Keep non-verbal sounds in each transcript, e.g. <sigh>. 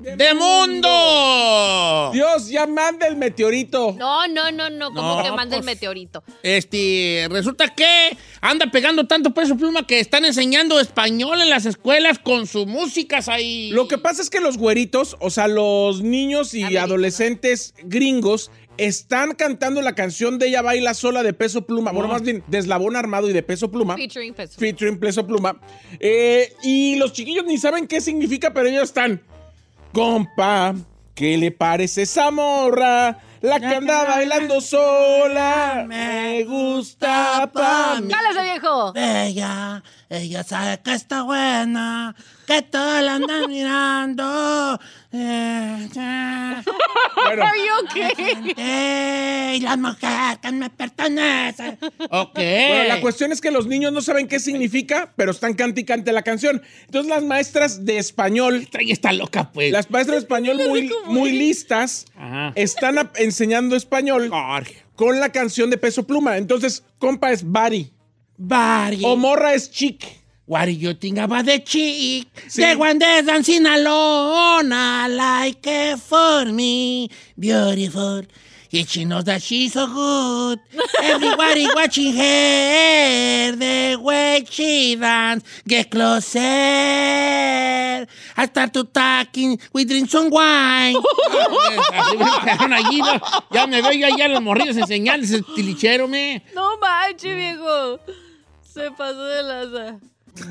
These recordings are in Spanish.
de mundo. Dios, ya manda el meteorito. No, no, no, no, como No, que manda el pues, meteorito. Este, resulta que anda pegando tanto peso pluma que están enseñando español en las escuelas con sus músicas ahí. Lo que pasa es que los güeritos, o sea, los niños y adolescentes gringos, están cantando la canción de Ella Baila Sola de Peso Pluma. Bueno, más bien, de Eslabón Armado y de Peso Pluma. Featuring Peso. Featuring Peso Pluma. Eh, y los chiquillos ni saben qué significa, pero ellos están. Compa, ¿qué le parece esa morra? La que anda bailando sola. Me gusta pa' mí. ¡Cálese, viejo! Ella, ella sabe que está buena, que todos la andan <laughs> mirando. Eh, eh, Bueno, Are you okay? eh, la mujer que me pertenece. Ok. Bueno, la cuestión es que los niños no saben qué significa, pero están cante y cante la canción. Entonces las maestras de español, Trae está loca, pues. las maestras de español muy, muy listas, Ajá. están enseñando español Jorge. con la canción de Peso Pluma. Entonces, compa es Bari Bari. o morra es chic. What do you think about the chick? Sí. The one that's dancing alone, I like it for me, beautiful. And she knows that she's so good. <laughs> Everybody watching her, the way she dance. Get closer. I start to talking, we drink some wine. <laughs> Allí, ¿no? Ya me veo yo allá los morrillos enseñarles el tilichero, me. No manches, viejo. Se pasó de laza.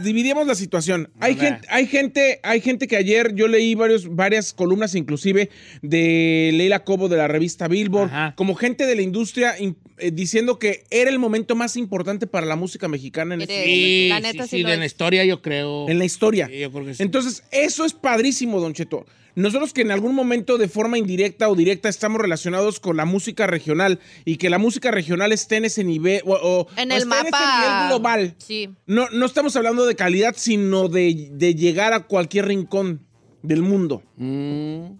Dividimos la situación. Hay gente, hay gente, hay gente que ayer yo leí varios, varias columnas, inclusive de Leila Cobo de la revista Billboard, Ajá. como gente de la industria eh, diciendo que era el momento más importante para la música mexicana en este La neta sí, es. la historia yo creo. en la historia. Sí, yo creo que sí. Entonces, eso es padrísimo, Don Cheto. Nosotros que en algún momento de forma indirecta o directa estamos relacionados con la música regional y que la música regional esté en ese nivel o, o- En o el esté mapa. en ese nivel global. Sí. No, no estamos hablando de calidad, sino de, de llegar a cualquier rincón del mundo. Mm,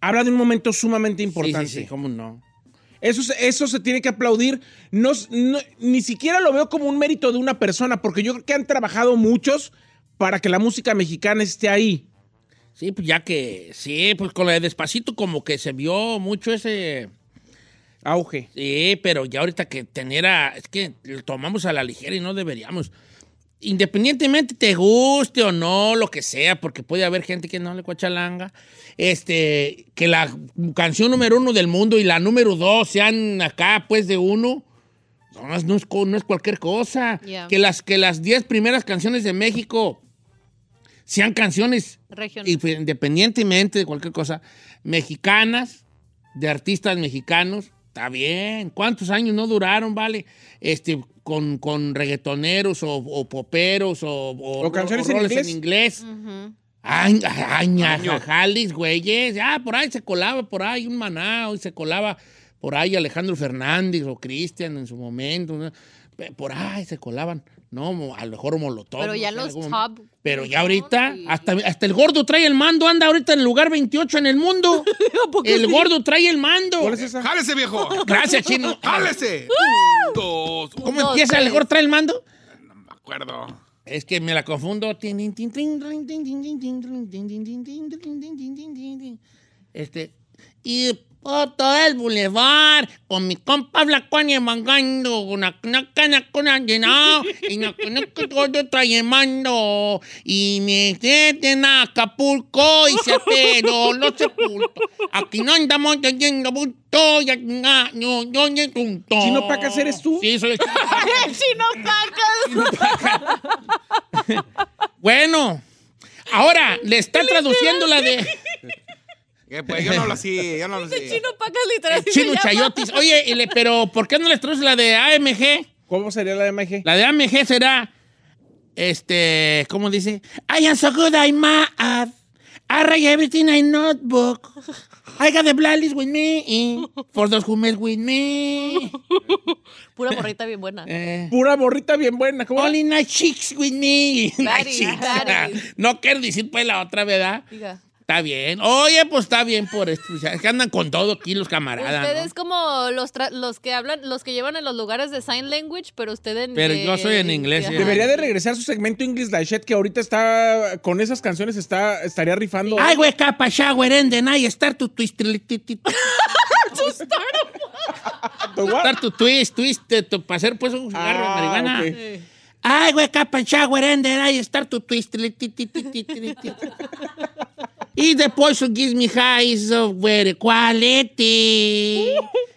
Habla de un momento sumamente importante. sí, sí, cómo no. Eso, se- eso se tiene que aplaudir. No- ni siquiera lo veo como un mérito de una persona, porque yo creo que han trabajado muchos para que la música mexicana esté ahí. Sí, pues ya que, sí, pues con lo de Despacito como que se vio mucho ese... Auge. Sí, pero ya ahorita que tener a... Es que lo tomamos a la ligera y no deberíamos. Independientemente te guste o no, lo que sea, porque puede haber gente que no le cuachalanga, este, que la canción número uno del mundo y la número dos sean acá, pues, de uno, no es, no es co- no es cualquier cosa. Yeah. Que las que las diez primeras canciones de México sean canciones independientemente de cualquier cosa, mexicanas, de artistas mexicanos, está bien. ¿Cuántos años no duraron, vale? Este, con, con reggaetoneros o, o poperos o, o, O canciones en roles inglés. en inglés. Ay, jajalis, güeyes. Ah, por ahí se colaba, por ahí un manao, y se colaba por ahí Alejandro Fernández o Cristian en su momento. Por ahí se colaban. ¿no? A lo mejor Molotov. Pero ya los top. Pero ya ahorita, hasta, hasta el gordo trae el mando, anda ahorita en el lugar 28 en el mundo. el gordo trae el mando. ¿Cuál ¡Jálese, viejo! Gracias, chino. ¡Jálese! Dos, ¿Cómo empieza tres. el gordo trae el mando? No me acuerdo. Es que me la confundo. Este. Y por todo el bulevar, con mi compa Flacuani mangando, una cana con llenado, y una canaca todo trayemando, y me meten a Acapulco y se atero los sepultos. Aquí no andamos yendo bulto, ya no, no, no, no, punto. ¿Chino Pacas eres tú? Sí, soy el <laughs> Chino Pacas. ¡Chino Pacas! <laughs> Bueno, ahora le está traduciendo la de ¿Qué, pues yo no hablo así, yo no hablo así. Chino Pacas literal. el Chino. Chayotis. Oye, y le- pero ¿por qué no les traduce la de AMG? ¿Cómo sería la de MG? La de AMG será, este, ¿cómo dice? I am so good, I'm mad. I write everything in notebook. I got the playlist with me. For those who mess with me. <laughs> Pura morrita bien buena. Eh, Pura borrita bien buena. ¿Cómo? Only night chicks with me. <laughs> Night Daddy, chicks. daddy. No quiero decir pues la otra, ¿verdad? Diga. Está bien. Oye, pues está bien por esto. Es que andan con todo aquí los camaradas. Ustedes ¿no? como los, tra- los que hablan, los que llevan en los lugares de sign language, pero usted en Pero yo soy en inglés, sí. Debería de regresar su segmento English Shit que ahorita está con esas canciones está estaría rifando. I wake up a shower and then I start to twist. ¿Tu <laughs> <laughs> what? Start to twist, twist, eh, to- para hacer pues un cigarro de Ah, marihuana. ok. I wake up and shower and then I start to twist. Y the poison gives me highs of very quality.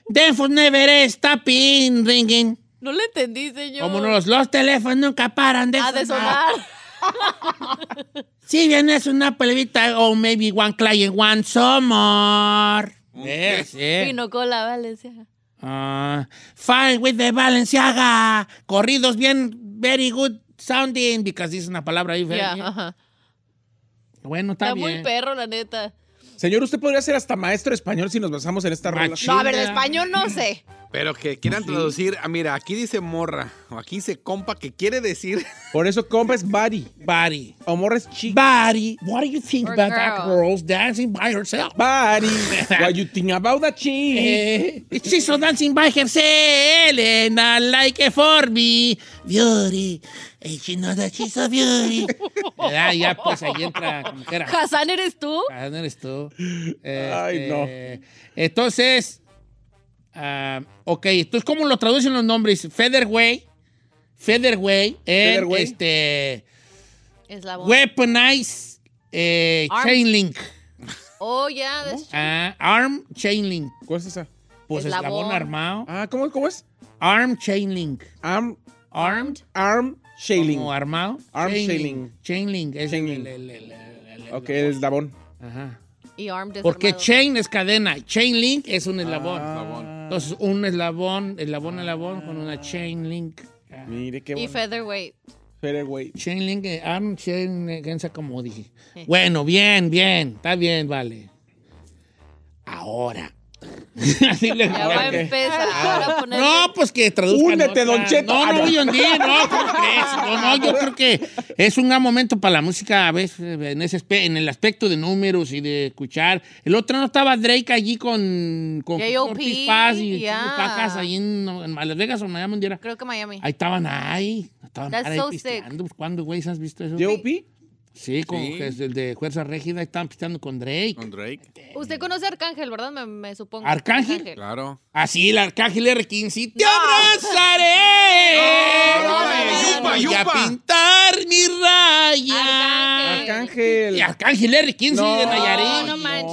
Then for never stopping ringing. No le entendí, señor. Como no, los, los teléfonos nunca paran de Ha de sonar. sonar. <laughs> Si vienes una pelevita o maybe one client, one summer. Yes, yeah. Pino cola, Valencia. Ah, fine with the Balenciaga. Corridos bien, very good sounding, because dice una palabra ahí. Ya, ¿verdad? ajá. Bueno, está, Está bien. muy perro, la neta. Señor, usted podría ser hasta maestro español si nos basamos en esta. Machín. No, a ver, de español no sé. Pero que quieran traducir, ah, mira, aquí dice morra, o aquí dice compa, que quiere decir <laughs> Por eso compa es body. Body. O morra es chica. Body. What do you think Or about that girl. girl's dancing by herself? Body. <laughs> What you think about that chick? Eh, she's so dancing by herself and I like it for me. Beauty. And she knows that she's a beauty. ¿Verdad? <laughs> Ya pues ahí entra como que era. ¿Hassan eres tú? Ah, no eres tú. Ay, no. Este, Entonces, ah, ok, entonces, ¿cómo lo traducen los nombres? Featherweight, Featherweight, Featherweight. este, Eslabón. Weaponize, eh, Arm. Chain Link, Oh, ya. that's- ah, Arm Chain Link, ¿Cuál es esa? pues Eslabón. eslabón armado, Ah, ¿cómo, cómo es? Arm Chain Link, Arm, Armed, arm shailing. como armado, Arm Chain Chain Link, Link. Chain Link, es Chain el- Link. el- Ok, eslabón. Ajá. Y armed Porque chain es cadena, chain link es un eslabón. Ah. Entonces, un eslabón, eslabón, eslabón con una chain link. Ah, Mire qué Y bueno. featherweight. Featherweight. Chain link, eh, arm, chain, eh, como dije. Bueno, bien, bien, está bien, vale. Ahora. <laughs> Así le- Ya va a empezar a poner. No, pues que traduzcan Húndete, otra. Don Cheto. No, Ah, no hundir, no, ¿cómo crees? No, no, yo creo que es un gran momento para la música, a veces, en, ese en el aspecto de números y de escuchar. El otro no estaba Drake allí con, con Ortiz Paz y yeah. Pacas allí en, en Las Vegas o Miami, ¿dónde era? Creo que Miami. Ahí estaban ahí. Estaban That's ahí so pisteando. Pues, ¿Cuándo, güey, has visto eso? ¿J.O.P.? Sí, con Sí. que es el de Fuerza Régida, estaban pisteando con Drake. con Drake. Usted conoce a Arcángel, ¿verdad? Me, me supongo. ¿Arcángel? Claro. Así, el Arcángel R15. ¡Te abrazaré! No, no, no, no, no, Voy a yupa. pintar mi raya. Arcángel. Y Arcángel R15 No, de Nayarit. No, manches.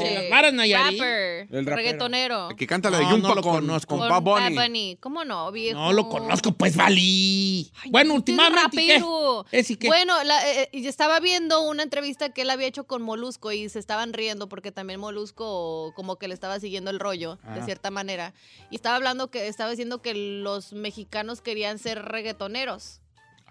Varas Nayarit. Rapper. El rapero. reggaetonero. El que canta la de No, Yumpa no lo con, conozco. con Con Bad Bunny. Bad Bunny. ¿Cómo no, viejo? No lo conozco, pues valí. bueno, es últimamente. ¿qué? rapero. ¿Ese qué? Bueno, la- eh, eh, estaba viendo una entrevista que él había hecho con Molusco y se estaban riendo porque también Molusco como que le estaba siguiendo el rollo de cierta manera. Y estaba hablando que estaba diciendo que los mexicanos querían ser reggaetoneros.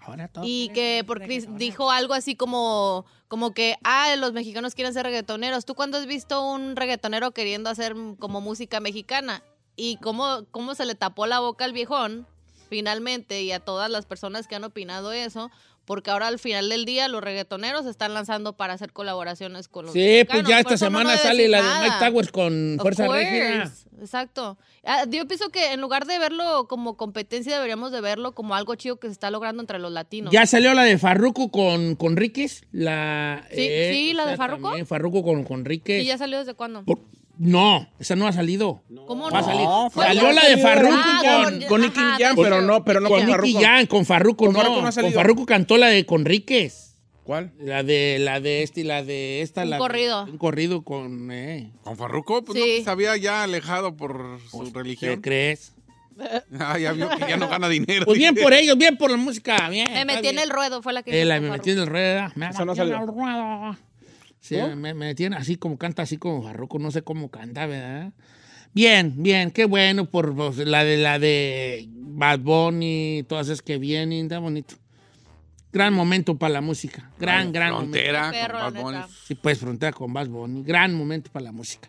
Ahora todo Y que porque dijo algo así como, como que, ah, los mexicanos quieren ser reggaetoneros. ¿Tú cuándo has visto un reggaetonero queriendo hacer como música mexicana? Y cómo, cómo se le tapó la boca al viejón, finalmente, y a todas las personas que han opinado eso, porque ahora al final del día los reggaetoneros se están lanzando para hacer colaboraciones con los Sí, mexicanos. pues ya esta no semana sale la de. Mike Towers con Of Fuerza course, Régida. Exacto. Ah, Yo pienso que en lugar de verlo como competencia, deberíamos de verlo como algo chido que se está logrando entre los latinos. Ya salió la de Farruko con, con Ríquez. La, Sí, sí, la de también, Farruko con, con Ríquez. ¿Y ya salió desde cuándo? Por- No, esa no ha salido. ¿Cómo Va a no? salir. fue- Salió la de salió Farruko Ah, con, con- con Nicky ajá, Jam, pero no, pero no con con Nicky. Jam, con Farruko Con no. Farruko no ha con. Farruko cantó la de Conríquez. ¿Cuál? La de la de este y la de esta. Un la corrido. un corrido con. Eh, Con Farruko, pues Sí. no, que se había ya alejado por su ¿Qué religión. crees? <laughs> Ah, ya vio que ya no gana dinero. Pues bien por <laughs> ellos, bien por la música. Bien. Me metí en el ruedo, fue la que Eh, la me Farruko. metí en el ruedo. Me Esa no metí en salió. el ruedo. Sí, me, en así como canta, así como Farruko, no sé cómo canta, ¿verdad? Bien, bien, qué bueno por pues, la de la de Bad Bunny, todas esas que vienen, está bonito. Gran momento para la música, gran, gran momento. Frontera, Perro, la con Bad Bunny. Sí, pues frontera con Bad Bunny, gran momento para la música.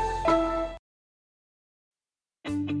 Thank <laughs> you.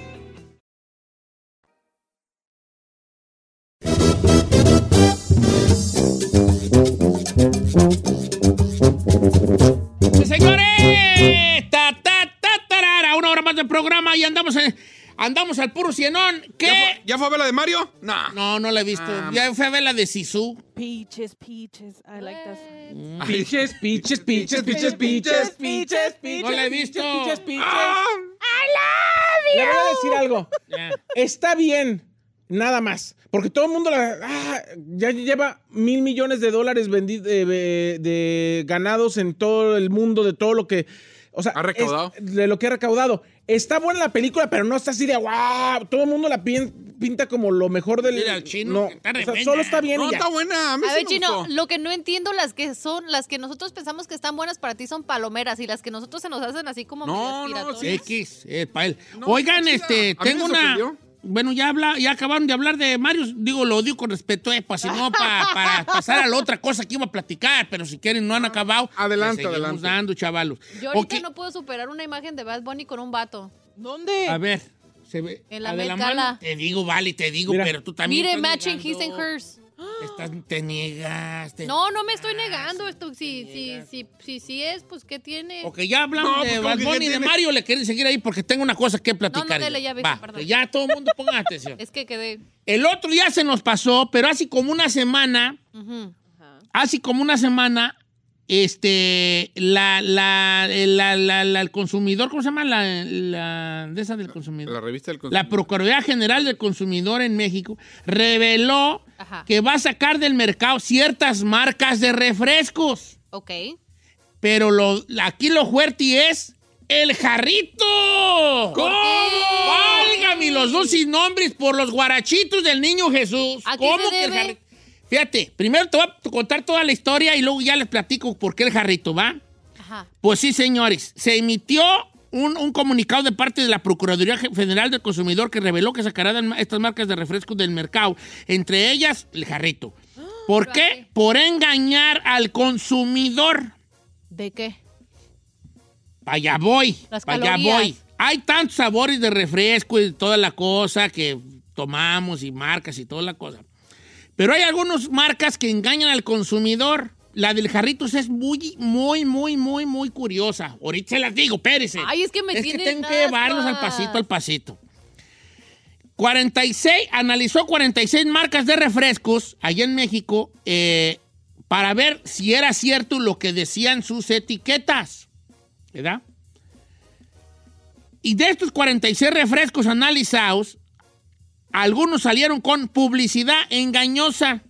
programa y andamos en- andamos al puro cienón. ¿Ya ¿Qué? fue, ¿Ya fue a ver la de Mario? No. No, no la he visto. Ah. ya fue a ver la de Sisu. Peaches, peaches. I like that. song. Piches, piches, piches, piches, piches, piches, piches. No la he visto. Piches, piches. Ah. Le voy a decir algo. Ya. Está bien, nada más. Porque todo el mundo la- ah, ya lleva mil millones de dólares vendi- de, de- de ganados en todo el mundo, de todo lo que. O sea, Ha recaudado. es- de lo que ha recaudado. Está buena la película, pero no está así de wow. Todo el mundo la pin- pinta como lo mejor del. Mira, al chino, No, está o sea, solo está bien No, y ya. está buena. A mí A sí ver, me Chino, gustó. lo que no entiendo, las que son, las que nosotros pensamos que están buenas para ti son palomeras y las que nosotros se nos hacen así como No, no, sí. X, eh, pa' él. No, Oigan, este, tengo una. Bueno, ya habla, ya acabaron de hablar de Mario. Digo, lo odio con respeto, eh, pues si no, pa- para pasar a la otra cosa que iba a platicar, pero si quieren, no han acabado. Adelante, adelante. dando, chavalos. Yo ahorita Ok, no puedo superar una imagen de Bad Bunny con un vato. ¿Dónde? A ver, se ve. En la de mano. Te digo, vale, te digo, Mira. pero tú también. Mire, matching his and hers. Estás, te niegas. te- No, no me estoy negando esto. Si, si, si, si, si es, pues, ¿qué tiene? Ok, ya hablamos No, de pues, ¿cómo Bad que Bunny qué y de tiene? Mario. Le quieren seguir ahí porque tengo una cosa que platicar. No, no, dele, yo. ya, Va, que ya todo el mundo ponga atención. Es que quedé. El otro día se nos pasó, pero así como una semana, Ujú. así como una semana, este, la, la, la, la- la- el consumidor, ¿cómo se llama? La, la- de esa del consumidor. La revista del La consumidor. Procuraduría General del Consumidor en México reveló Ajá. que va a sacar del mercado ciertas marcas de refrescos. Ok. Pero lo, aquí lo fuerte es el jarrito. ¿Por qué? Válgame los dos sin nombres por los guarachitos del niño Jesús. ¿A qué ¿Cómo que el jarrito? Fíjate, primero te voy a contar toda la historia y luego ya les platico por qué el jarrito, ¿va? Ajá. Pues sí, señores, se emitió un, un comunicado de parte de la Procuraduría Federal del Consumidor que reveló que sacarán estas marcas de refrescos del mercado, entre ellas el jarrito. ¿Por ¿Por qué? Por engañar al consumidor. ¿De qué? Allá voy, calorías. voy. Hay tantos sabores de refresco y toda la cosa que tomamos y marcas y toda la cosa. Pero hay algunas marcas que engañan al consumidor. la del Jarritos es muy, muy, muy, muy, muy curiosa. Ahorita se las digo, espérese. Ay, es que me Es que tengo que llevarlos al pasito, al pasito. 46, analizó 46 marcas de refrescos allá en México eh, para ver si era cierto lo que decían sus etiquetas. ¿Verdad? Y de estos 46 refrescos analizados, algunos salieron con publicidad engañosa.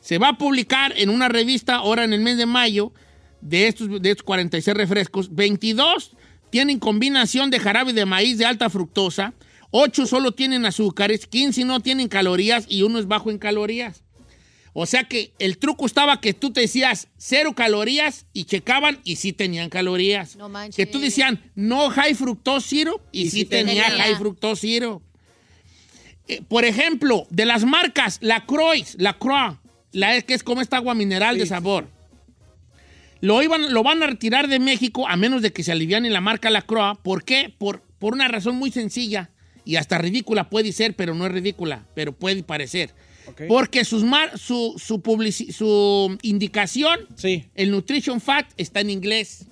Se va a publicar en una revista ahora en el mes de mayo de estos, de estos 46 refrescos. 22 tienen combinación de jarabe de maíz de alta fructosa. 8 solo tienen azúcares, 15 no tienen calorías y uno es bajo en calorías. O sea que el truco estaba que tú te decías cero calorías y checaban y sí tenían calorías. No manches. Que tú decían no high fructose syrup y, Y sí, sí tenía, tenía. high fructose syrup. Eh, por ejemplo, de las marcas, la Croix, la Croix, la que es como esta agua mineral de sabor. Lo, iban, lo van a retirar de México a menos de que se aliviane la marca La Croix. ¿Por qué? Por, por una razón muy sencilla y hasta ridícula puede ser, pero no es ridícula, pero puede parecer. Porque sus mar- su, su, publici- su indicación, Sí. el Nutrition Fact, está en inglés.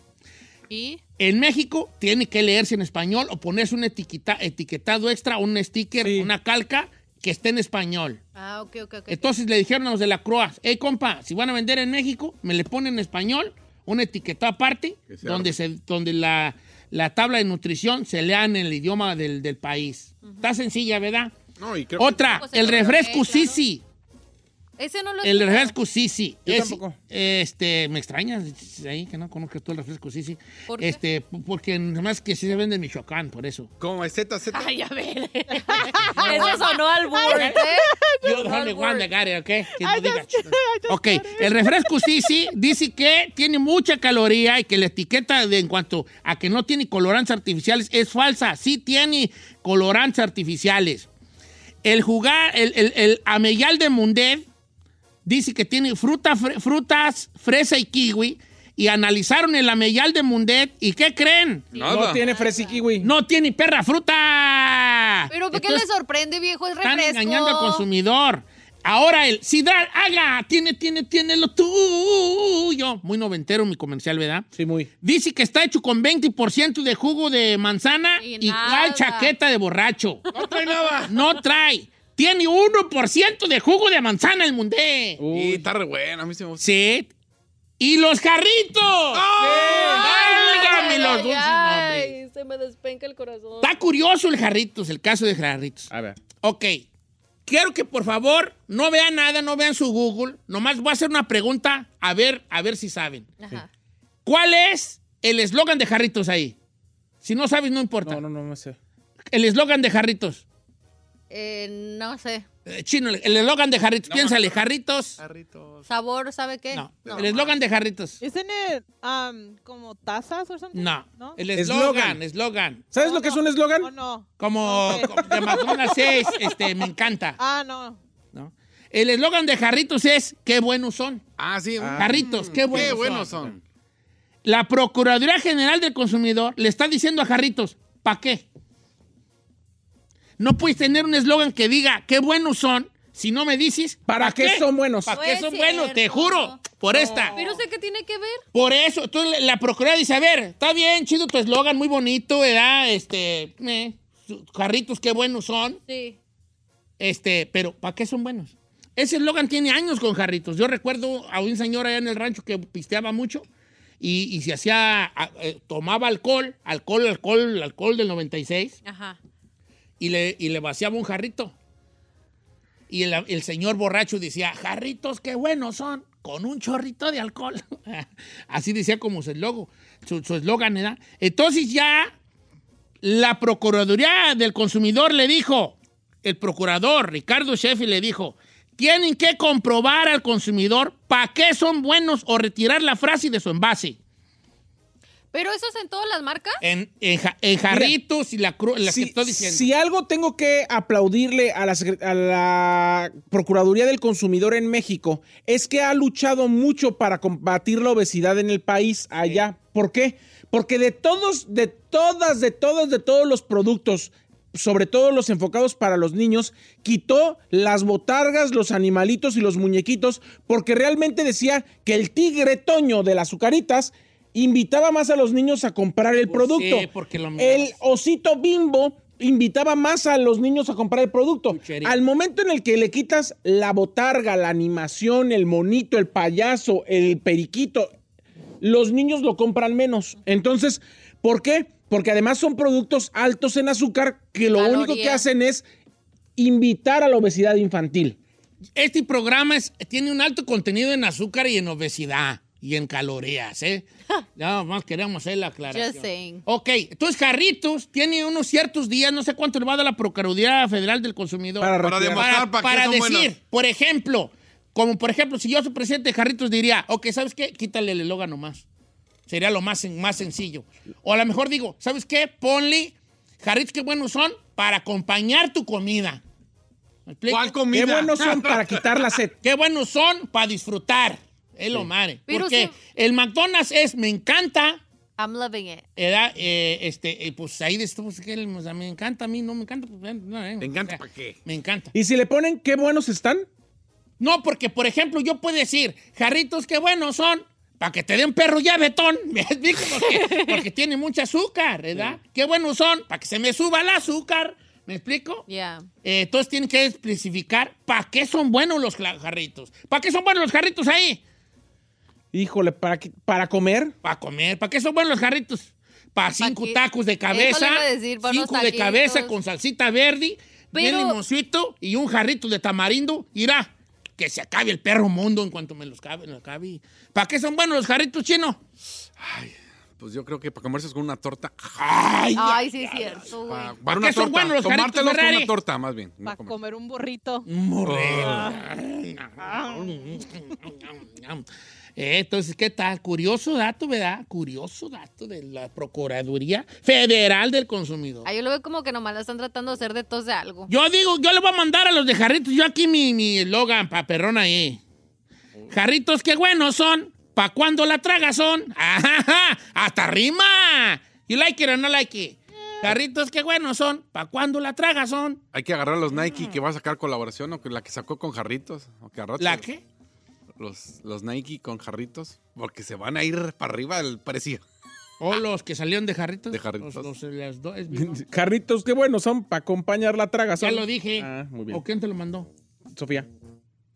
¿Y? En México tiene que leerse en español o ponerse un etiqueta, etiquetado extra, un sticker, Sí. una calca que esté en español. Ah, ok, ok, ok. Entonces le dijeron a los de la Croix, hey compa, si van a vender en México, me le ponen en español, una etiqueta aparte, donde, se, donde la, la tabla de nutrición se lea en el idioma del, del país. Está sencilla, ¿verdad? No, y creo que- Otra, el refresco ve, claro. Ese no lo El refresco Sisi. Yo Es- tampoco. Este, me extrañas ahí que no conozcas tú el refresco Sisi. ¿Por qué? Este, porque más que sí se vende en Michoacán, por eso. ¿Cómo es Z, Z? Ay, a ver. <laughs> Eso sonó al burro, ¿eh? Yo only one that got it, ¿ok? Que no diga. Ok, el refresco Sisi dice que tiene mucha caloría y que la etiqueta de en cuanto a que no tiene colorantes artificiales es falsa. Sí tiene colorantes artificiales. El jugar, el, el, el ameyal de Mundet dice que tiene fruta, fre- frutas, fresa y kiwi. Y analizaron el ameyal de Mundet. ¿Y qué creen? Nada. No tiene fresa y kiwi. No tiene perra fruta. Pero ¿por qué le sorprende, viejo? Es están refresco. engañando al consumidor. Ahora el Sidral, haga, tiene, tiene, tiene lo tuyo. Muy noventero mi comercial, ¿verdad? Sí, muy. Dice que está hecho con 20% de jugo de manzana Y y, nada. chaqueta de borracho. No trae nada. No trae. Tiene 1% de jugo de manzana el mundé. Y está re bueno, a mí se me gusta. Sí. Y los jarritos. Válgame los Ay, dulces ay, se me despenca el corazón. Está curioso el jarritos, el caso de jarritos. A ver. Ok. Quiero que por favor no vean nada, no vean su Google. Nomás voy a hacer una pregunta a ver, a ver si saben. Ajá. ¿Cuál es el eslogan de Jarritos ahí? Si no sabes, no importa. No, no, no me sé. El eslogan de Jarritos. Eh, no sé. Eh, Chino, el eslogan de Jarritos. Piénsale, Jarritos. Jarritos. ¿Sabor, sabe qué? No. El eslogan de Jarritos. Isn't it um, como tazas or something? No. ¿No? El Eslogan. eslogan. ¿Sabes No, lo que es un eslogan? ¿O no? Como, Ok. como de McDonald's es, este, me encanta. <laughs> Ah, no. ¿no? El eslogan de Jarritos es, qué buenos son. Ah, sí. Jarritos, qué buenos, Qué buenos son. son. La Procuraduría General del Consumidor le está diciendo a Jarritos, ¿para qué? No puedes tener un eslogan que diga qué buenos son si no me dices ¿Para ¿pa' qué son buenos? ¿Para No qué son buenos? Te juro, por esta. Pero sé qué tiene que ver. Por eso, entonces la Procuraduría dice, a ver, está bien, chido tu eslogan, muy bonito, ¿verdad? Este, eh, qué buenos son. Sí. Este, pero ¿para qué son buenos? Ese eslogan tiene años con jarritos. Yo recuerdo a un señor allá en el rancho que pisteaba mucho y, y se hacía, a- eh, tomaba alcohol, alcohol, alcohol, alcohol del 96 Ajá. Y le, y le vaciaba un jarrito. Y el, el señor borracho decía, jarritos, qué buenos son, con un chorrito de alcohol. <laughs> Así decía como su eslogan, su eslogan. Entonces ya la Procuraduría del Consumidor le dijo, el procurador Ricardo Sheffield le dijo, tienen que comprobar al consumidor para qué son buenos o retirar la frase de su envase. ¿Pero eso es en todas las marcas? En, en ja- en jarritos y la, cru- la si, que estoy diciendo. si algo tengo que aplaudirle a la, secre- a la Procuraduría del Consumidor en México es que ha luchado mucho para combatir la obesidad en el país allá. ¿Por qué? Porque de todos, de todas, de todos, de todos los productos sobre todo los enfocados para los niños, quitó las botargas, los animalitos y los muñequitos, porque realmente decía que el tigre Toño de las azucaritas invitaba más a los niños a comprar el Pues producto. sí, porque lo el osito bimbo invitaba más a los niños a comprar el producto. Chuchería. Al momento en el que le quitas la botarga, la animación, el monito, el payaso, el periquito, los niños lo compran menos. Entonces, ¿por qué? Porque además son productos altos en azúcar que lo único que hacen es invitar a la obesidad infantil. Este programa es- tiene un alto contenido en azúcar y en obesidad y en calorías, ¿eh? <laughs> Nada más queremos hacer la aclaración. Just saying. Ok, entonces Jarritos tiene unos ciertos días, no sé cuánto le va a dar la Procuraduría Federal del Consumidor. Para Para demostrar para, para son decir, por ejemplo, como por ejemplo, si yo soy presidente de Jarritos diría, ok, ¿sabes qué? Quítale el eslogan nomás. Sería lo más, más sencillo. O a lo mejor digo, ¿sabes qué? Ponle Jarritos qué buenos son para acompañar tu comida. ¿Cuál comida? Qué buenos son <laughs> para quitar la sed. <laughs> Qué buenos son para disfrutar. Es lo madre. Pero Porque sí. el McDonald's es, me encanta, I'm loving it. era, eh, este, eh, pues ahí de esto, pues, que o sea, me encanta a mí, no me encanta. Pues, eh, no, eh, ¿Te encanta o sea, para qué? Me encanta. Y si le ponen qué buenos están, No, porque, por ejemplo, yo puedo decir, jarritos, qué buenos son, para que te den perro ya betón. <laughs> ¿Me explico? Porque, porque tiene mucho azúcar, ¿verdad? Qué buenos son, para que se me suba el azúcar. ¿Me explico? Yeah. Eh, entonces tienen que especificar para qué son buenos los jarritos. ¿Para qué son buenos los jarritos ahí? Híjole, para, qué- para comer. Para comer. ¿Para qué son buenos los jarritos? Para cinco tacos de Eso cabeza. le iba a decir, cinco de cabeza con salsita verde, bien Pero- limoncito y un jarrito de tamarindo. Irá, que se acabe el perro mundo en cuanto me los cabe. ¿Para qué son buenos los jarritos chinos? Pues yo creo que para comerse con una torta. Ay, Ay, sí, es cierto, güey. Para, ¿Para una qué son torta. buenos los jarritos Tomártelos con una torta, más bien. no Para comer. comer un burrito. Eh, Entonces, ¿qué tal? Curioso dato, ¿verdad? Curioso dato de la Procuraduría Federal del Consumidor. Ay, yo lo veo como que nomás la están tratando de hacer de tos de algo. Yo digo, yo le voy a mandar a los de jarritos, yo aquí mi mi eslogan pa' perrón ahí. Jarritos, qué buenos son, pa' cuando la traga son. <laughs> ¡Ajá! ¡Hasta rima! ¿You like it or no like it? Jarritos, qué buenos son, pa' cuando la traga son. Hay que agarrar los Nike que va a sacar colaboración o que la que sacó con jarritos. O que ¿La qué? Los, los Nike con jarritos. Porque se van a ir para arriba el precio. ¿O los que salieron de jarritos? De jarritos. Los, los- las dos. <laughs> Jarritos, qué buenos son para acompañar la traga. ya son. lo dije. Ah, muy bien. ¿O quién te lo mandó? Sofía.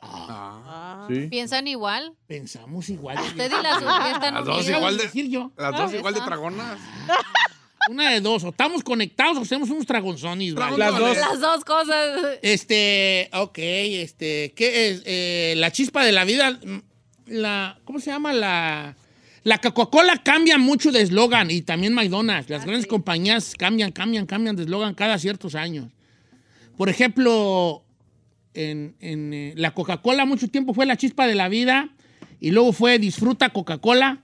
Ah. Sí. ¿Piensan igual? Pensamos igual. Usted y la Sofía están Las dos igual de- decir yo. Las dos Ah, igual de esa. <laughs> Una de dos. O estamos conectados o hacemos unos dragonzones. ¿vale? Las dos. Las dos cosas. Este, ok, este, ¿qué es? Eh, la chispa de la vida, mm, la, ¿cómo se llama? La, la Coca-Cola cambia mucho de eslogan y también McDonald's. Las grandes compañías cambian, cambian, cambian de eslogan cada ciertos años. Por ejemplo, en, en, eh, la Coca-Cola mucho tiempo fue la chispa de la vida y luego fue disfruta Coca-Cola.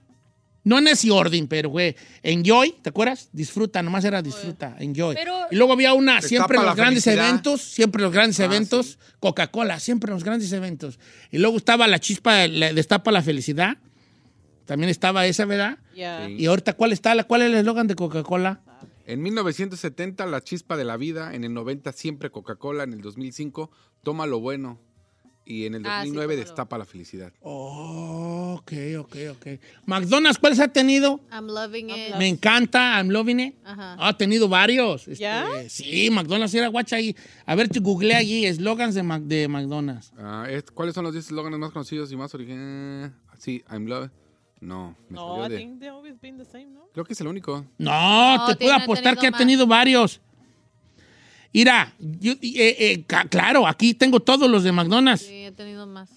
No en ese orden, pero fue Enjoy, ¿te acuerdas? Disfruta, nomás era disfruta, Enjoy. Pero- y luego había una, siempre la los grandes felicidad. eventos, siempre en los grandes Ah, eventos, Coca-Cola, siempre en los grandes eventos. Y luego estaba la chispa, la, destapa la felicidad. También estaba esa, ¿verdad? Yeah. Sí. Y ahorita, ¿cuál está? la- ¿Cuál es el eslogan de Coca-Cola? En 1970, la chispa de la vida. En el 90, siempre Coca-Cola. En el 2005, toma lo bueno. Y en el Ah, sí, 2009, tómalo. destapa la felicidad. Oh, ok, ok, ok. McDonald's, ¿cuáles ha tenido? I'm loving it. Me encanta, I'm loving it. Ajá. Ha tenido varios. Este, ¿Ya? Sí, McDonald's era guacha ahí. A ver, te googleé allí, eslogans de, Mac- de McDonald's. Ah, es- ¿Cuáles son los 10 eslóganes más conocidos y más originales? Sí, I'm love. No, me No, salió I de- think they've always been the same, ¿no? Creo que es el único. No, No, te puedo apostar que ha tenido varios. Mira, yo- eh, eh, claro, aquí tengo todos los de McDonald's. Sí, he tenido más.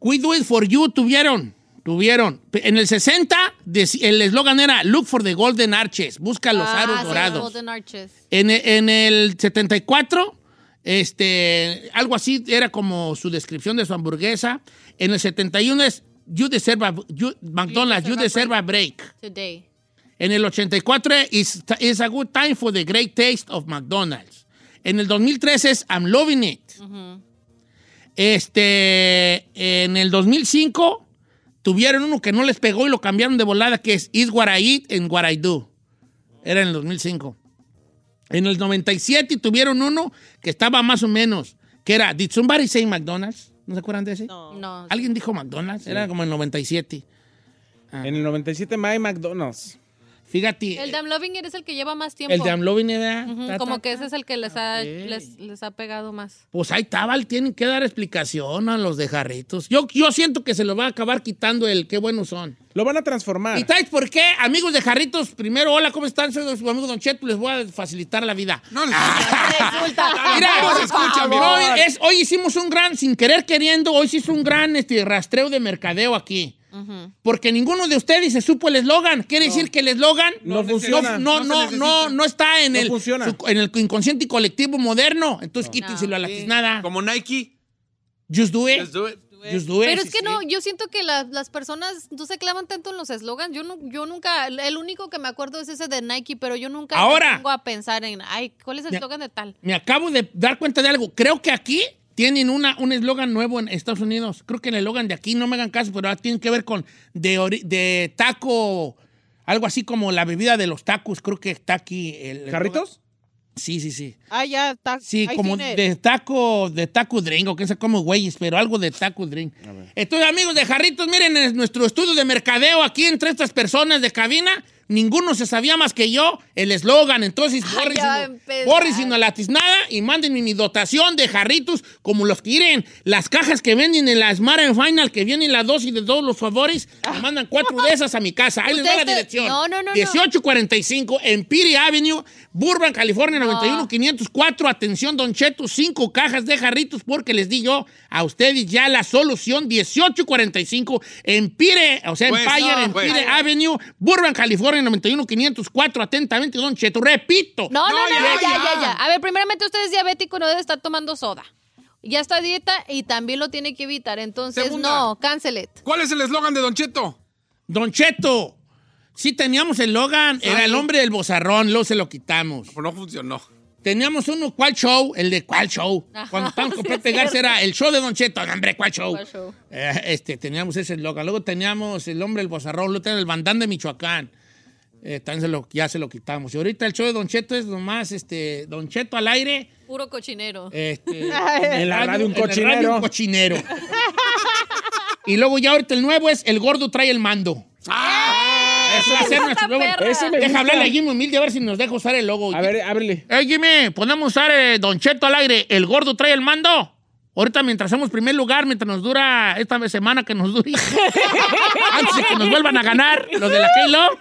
We do it for you tuvieron. Tuvieron. En el 60, dec- el eslogan era Look for the Golden Arches. Busca los Ah, aros sí, dorados. Golden Arches. En, en el 74, este, algo así era como su descripción de su hamburguesa. En el 71 es You deserve a, you- McDonald's, you deserve a break. Today. En el 84 es is a good time for the great taste of McDonald's. En el 2003 es I'm loving it. Este, en el 2005 tuvieron uno que no les pegó y lo cambiaron de volada, que es Is what I eat and what I do. Era en el 2005. En el 97 tuvieron uno que estaba más o menos, que era, ¿Did somebody say McDonald's? ¿No se acuerdan de ese? No. No. ¿Alguien dijo McDonald's? Era como en el 97. En el 97, My McDonald's. Fíjate, El Damn Loving It es el que lleva más tiempo. el era... Ujú, ta, como ta, que ese es el que les ha, Ok. les, les ha pegado más. Pues ahí estaba, tienen que dar explicación a los de jarritos. Yo, yo siento que se lo va a acabar quitando el qué buenos son. Lo van a transformar. ¿Y sabes por qué? Amigos de jarritos, primero, hola, ¿cómo están? Soy su amigo Don Cheto, les voy a facilitar la vida. No, <laughs> Mira, no se escucha, mi hoy, amor. es- hoy hicimos un gran, sin querer queriendo, hoy se hizo un gran este, rastreo de mercadeo aquí. Porque ninguno de ustedes se supo el eslogan. Quiere decir que el eslogan No funciona. no, No no, no, está en, No el, funciona. su- en el inconsciente colectivo moderno. Entonces quítenselo a la tiznada. Como Nike. Just do it. Just do it. Just do it. Pero es que sí. no, yo siento que la- las personas no se clavan tanto en los eslogans. Yo, no, yo nunca, el único que me acuerdo es ese de Nike, pero yo nunca Ahora. me pongo a pensar en, ay, ¿cuál es el eslogan de tal? Me acabo de dar cuenta de algo. Creo que aquí tienen una, un eslogan nuevo en Estados Unidos. Creo que el eslogan de aquí, no me hagan caso, pero tiene que ver con de, de taco, algo así como la bebida de los tacos. Creo que está aquí. El ¿Carritos? Sí, sí, sí. Ah, ya está. Sí, como de taco, de taco drink, o que sea como güeyes, pero algo de taco drink. Entonces, amigos de Jarritos, miren en nuestro estudio de mercadeo aquí entre estas personas de cabina. Ninguno se sabía más que yo el eslogan. Entonces, Ay, borren ya va a sino- empezar. borren sino la tiznada y mándenme mi dotación de jarritos como los que quieren. Las cajas que venden en la Smart and Final, que vienen la dosis de todos los favores, me mandan cuatro de esas a mi casa. Ahí les va la dirección. no, no, no, no. 1845 Empire Avenue, Burbank, California, 91 504. Atención, Don Cheto, cinco cajas de jarritos porque les di yo a ustedes ya la solución. 1845 Empire, o sea, Pues, Empire, no, Empire pues. Avenue, Burbank, California, 91 504. Atentamente, Don Cheto. Repito. No, no, no, ya, ya, ya, ya. ya, ya. A ver, primeramente usted es diabético, no debe estar tomando soda. Ya está a dieta y también lo tiene que evitar. Entonces, Segunda. no, cancel it. ¿Cuál es el eslogan de Don Cheto? Don Cheto. Sí teníamos el Logan, era el hombre del bozarrón, luego se lo quitamos. Pues no funcionó. Teníamos uno, ¿cuál show? El de ¿cuál show? Ajá, Cuando estábamos con Pepe Garza era el show de Don Cheto. Hombre, ¿cuál show? ¿Cuál show? Eh, este, teníamos ese Logan. Luego teníamos el hombre del bozarrón, luego teníamos el bandán de Michoacán. Eh, también se lo- ya se lo quitamos. Y ahorita el show de Don Cheto es nomás este, Don Cheto al aire. Puro cochinero. Este, <laughs> En la radio un en la radio cochinero. un cochinero. y luego ya ahorita el nuevo es El Gordo trae el mando. Ese va a ser nuestro nuevo. Deja hablarle a Jimmy Humilde a ver si nos deja usar el logo. A ver, ábrele. Eh, Jimmy, podemos usar eh, Don Cheto al aire. ¿El gordo trae el mando? Ahorita mientras hacemos primer lugar, mientras nos dura esta semana que nos dure. <laughs> Antes de que nos vuelvan a ganar los de la K-Lo.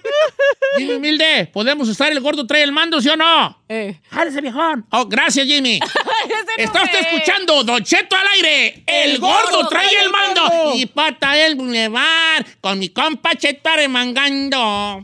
Jimmy Humilde, ¿podemos usar el gordo trae el mando, sí o no? Eh. ¡Jálese, viejón! Oh, gracias, Jimmy. <laughs> Está usted escuchando Don Cheto al aire. El gordo trae el mando. Y pata del bulevar con mi compa Cheto arremangando.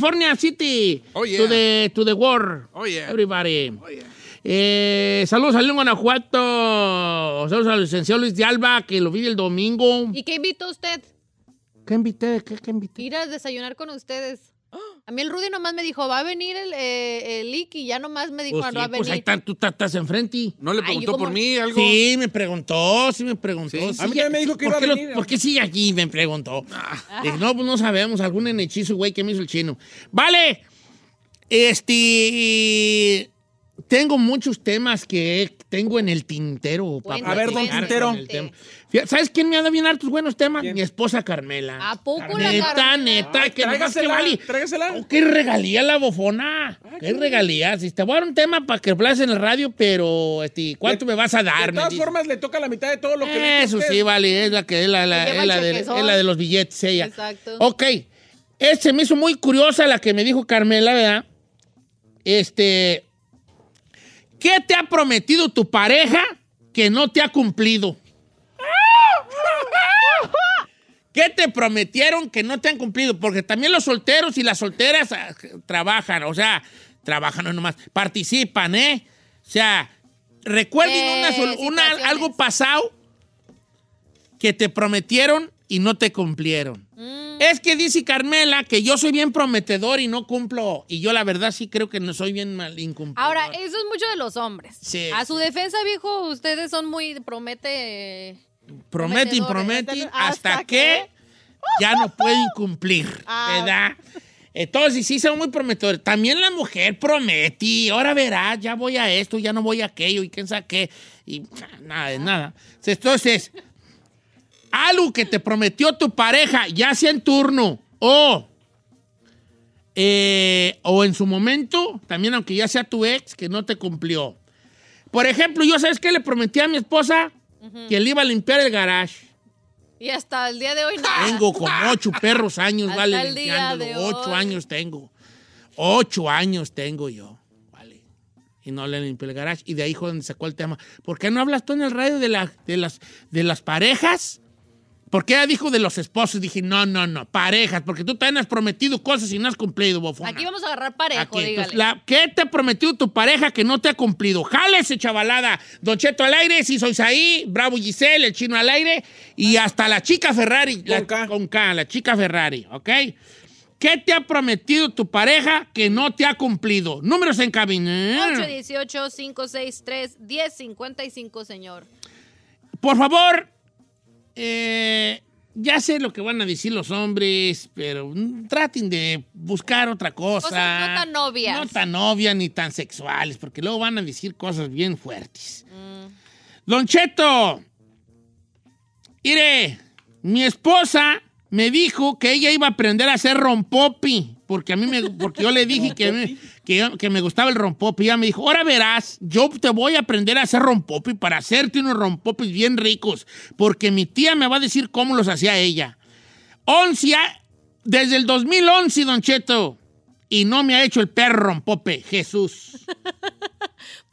California City Oh, yeah. to the to the world. Oh, yeah. Everybody. Oh, yeah. Eh, saludos a León, Guanajuato. Saludos al licenciado Luis de Alba, que lo vi el domingo. ¿Y qué invitó usted? ¿Qué invité? ¿Qué, qué invité? Ir a desayunar con ustedes. A mí el Rudy nomás me dijo, va a venir el, eh, el Lick y ya nomás me dijo, Pues, no va sí, a pues ahí venir. está, tú estás- estás enfrente. ¿No le Ay, preguntó por mí algo? Sí, me preguntó, sí me preguntó. Sí. Sí, A mí también me dijo que ¿por iba a qué lo- venir. ¿Por qué sigue aquí? Me preguntó. Ah. Dije, no, pues no sabemos, algún hechizo, güey, que me hizo el chino. Vale, este... Tengo muchos temas que tengo en el tintero. pa' Cuéntame, A ver, don platicar Tintero. con el tema. ¿Sabes quién me ha dado bien hartos buenos temas? Mi esposa Carmela. ¿A poco la Neta, Carmela? neta, que nomás que tráigasela, vale. tráigasela. Oh, qué regalía la bofona. qué regalía. Si te voy a dar un tema para que lo en el radio, pero este, ¿cuánto me vas a dar? De todas dice. formas, le toca la mitad de todo lo que Eso sí, vale, es la que es la, la- es la de, es la de los billetes, ella. Exacto. Ok. Este me hizo muy curiosa la que me dijo Carmela, ¿verdad? Este. ¿Qué te ha prometido tu pareja que no te ha cumplido? ¿Qué te prometieron que no te han cumplido? Porque también los solteros y las solteras ah, trabajan, o sea, trabajan no nomás, participan, ¿eh? O sea, recuerden Eh, una situaciones. algo pasado que te prometieron y no te cumplieron. Mm. Es que dice Carmela que yo soy bien prometedor y no cumplo. Y yo la verdad sí creo que no soy bien mal incumplidor. Ahora, eso es mucho de los hombres. Sí. A su defensa, viejo, ustedes son muy promete. Prometen, prometen hasta, ¿Hasta que ya no pueden cumplir, <laughs> Ah. ¿verdad? Entonces sí son muy prometedores. También la mujer promete, ahora verás, ya voy a esto, ya no voy a aquello y quién sabe qué. Y nada, de nada. Entonces, algo que te prometió tu pareja, ya sea en turno o, eh, o en su momento, también aunque ya sea tu ex, que no te cumplió. Por ejemplo, yo sabes qué le prometí a mi esposa que le iba a limpiar el garage. Y hasta el día de hoy nada. Tengo como ocho perros años, Hasta vale, limpiándolo. Ocho hoy. años tengo. Ocho años tengo yo, vale. Y no le limpié el garage. Y de ahí donde sacó el tema. ¿Por qué no hablas tú en el radio de, la- de, las, de las parejas? Porque ella dijo de los esposos. Dije, no, no, no, parejas. Porque tú también has prometido cosas y no has cumplido, bofona. Aquí vamos a agarrar parejo, Aquí, dígale. la- ¿Qué te ha prometido tu pareja que no te ha cumplido? Jálese, chavalada. Don Cheto al aire, si sois ahí. Bravo Giselle, el chino al aire. Y hasta la chica Ferrari. la- Con K. Con K, la chica Ferrari, ¿ok? ¿Qué te ha prometido tu pareja que no te ha cumplido? Números en cabina. 818-563-1055, señor. Por favor, eh, ya sé lo que van a decir los hombres, pero mm, traten de buscar otra cosa. Cosas no tan obvias. No tan obvias ni tan sexuales, porque luego van a decir cosas bien fuertes. Mm. Don Cheto, mire, mi esposa me dijo que ella iba a aprender a hacer rompopi, porque a mí me, porque yo le dije que me, que, me gustaba el rompopi. Ella me dijo, ahora verás, yo te voy a aprender a hacer rompopi para hacerte unos rompopis bien ricos, porque mi tía me va a decir cómo los hacía ella. 11 a- desde el 2011, Don Cheto, y no me ha hecho el perro rompope, Jesús. <laughs>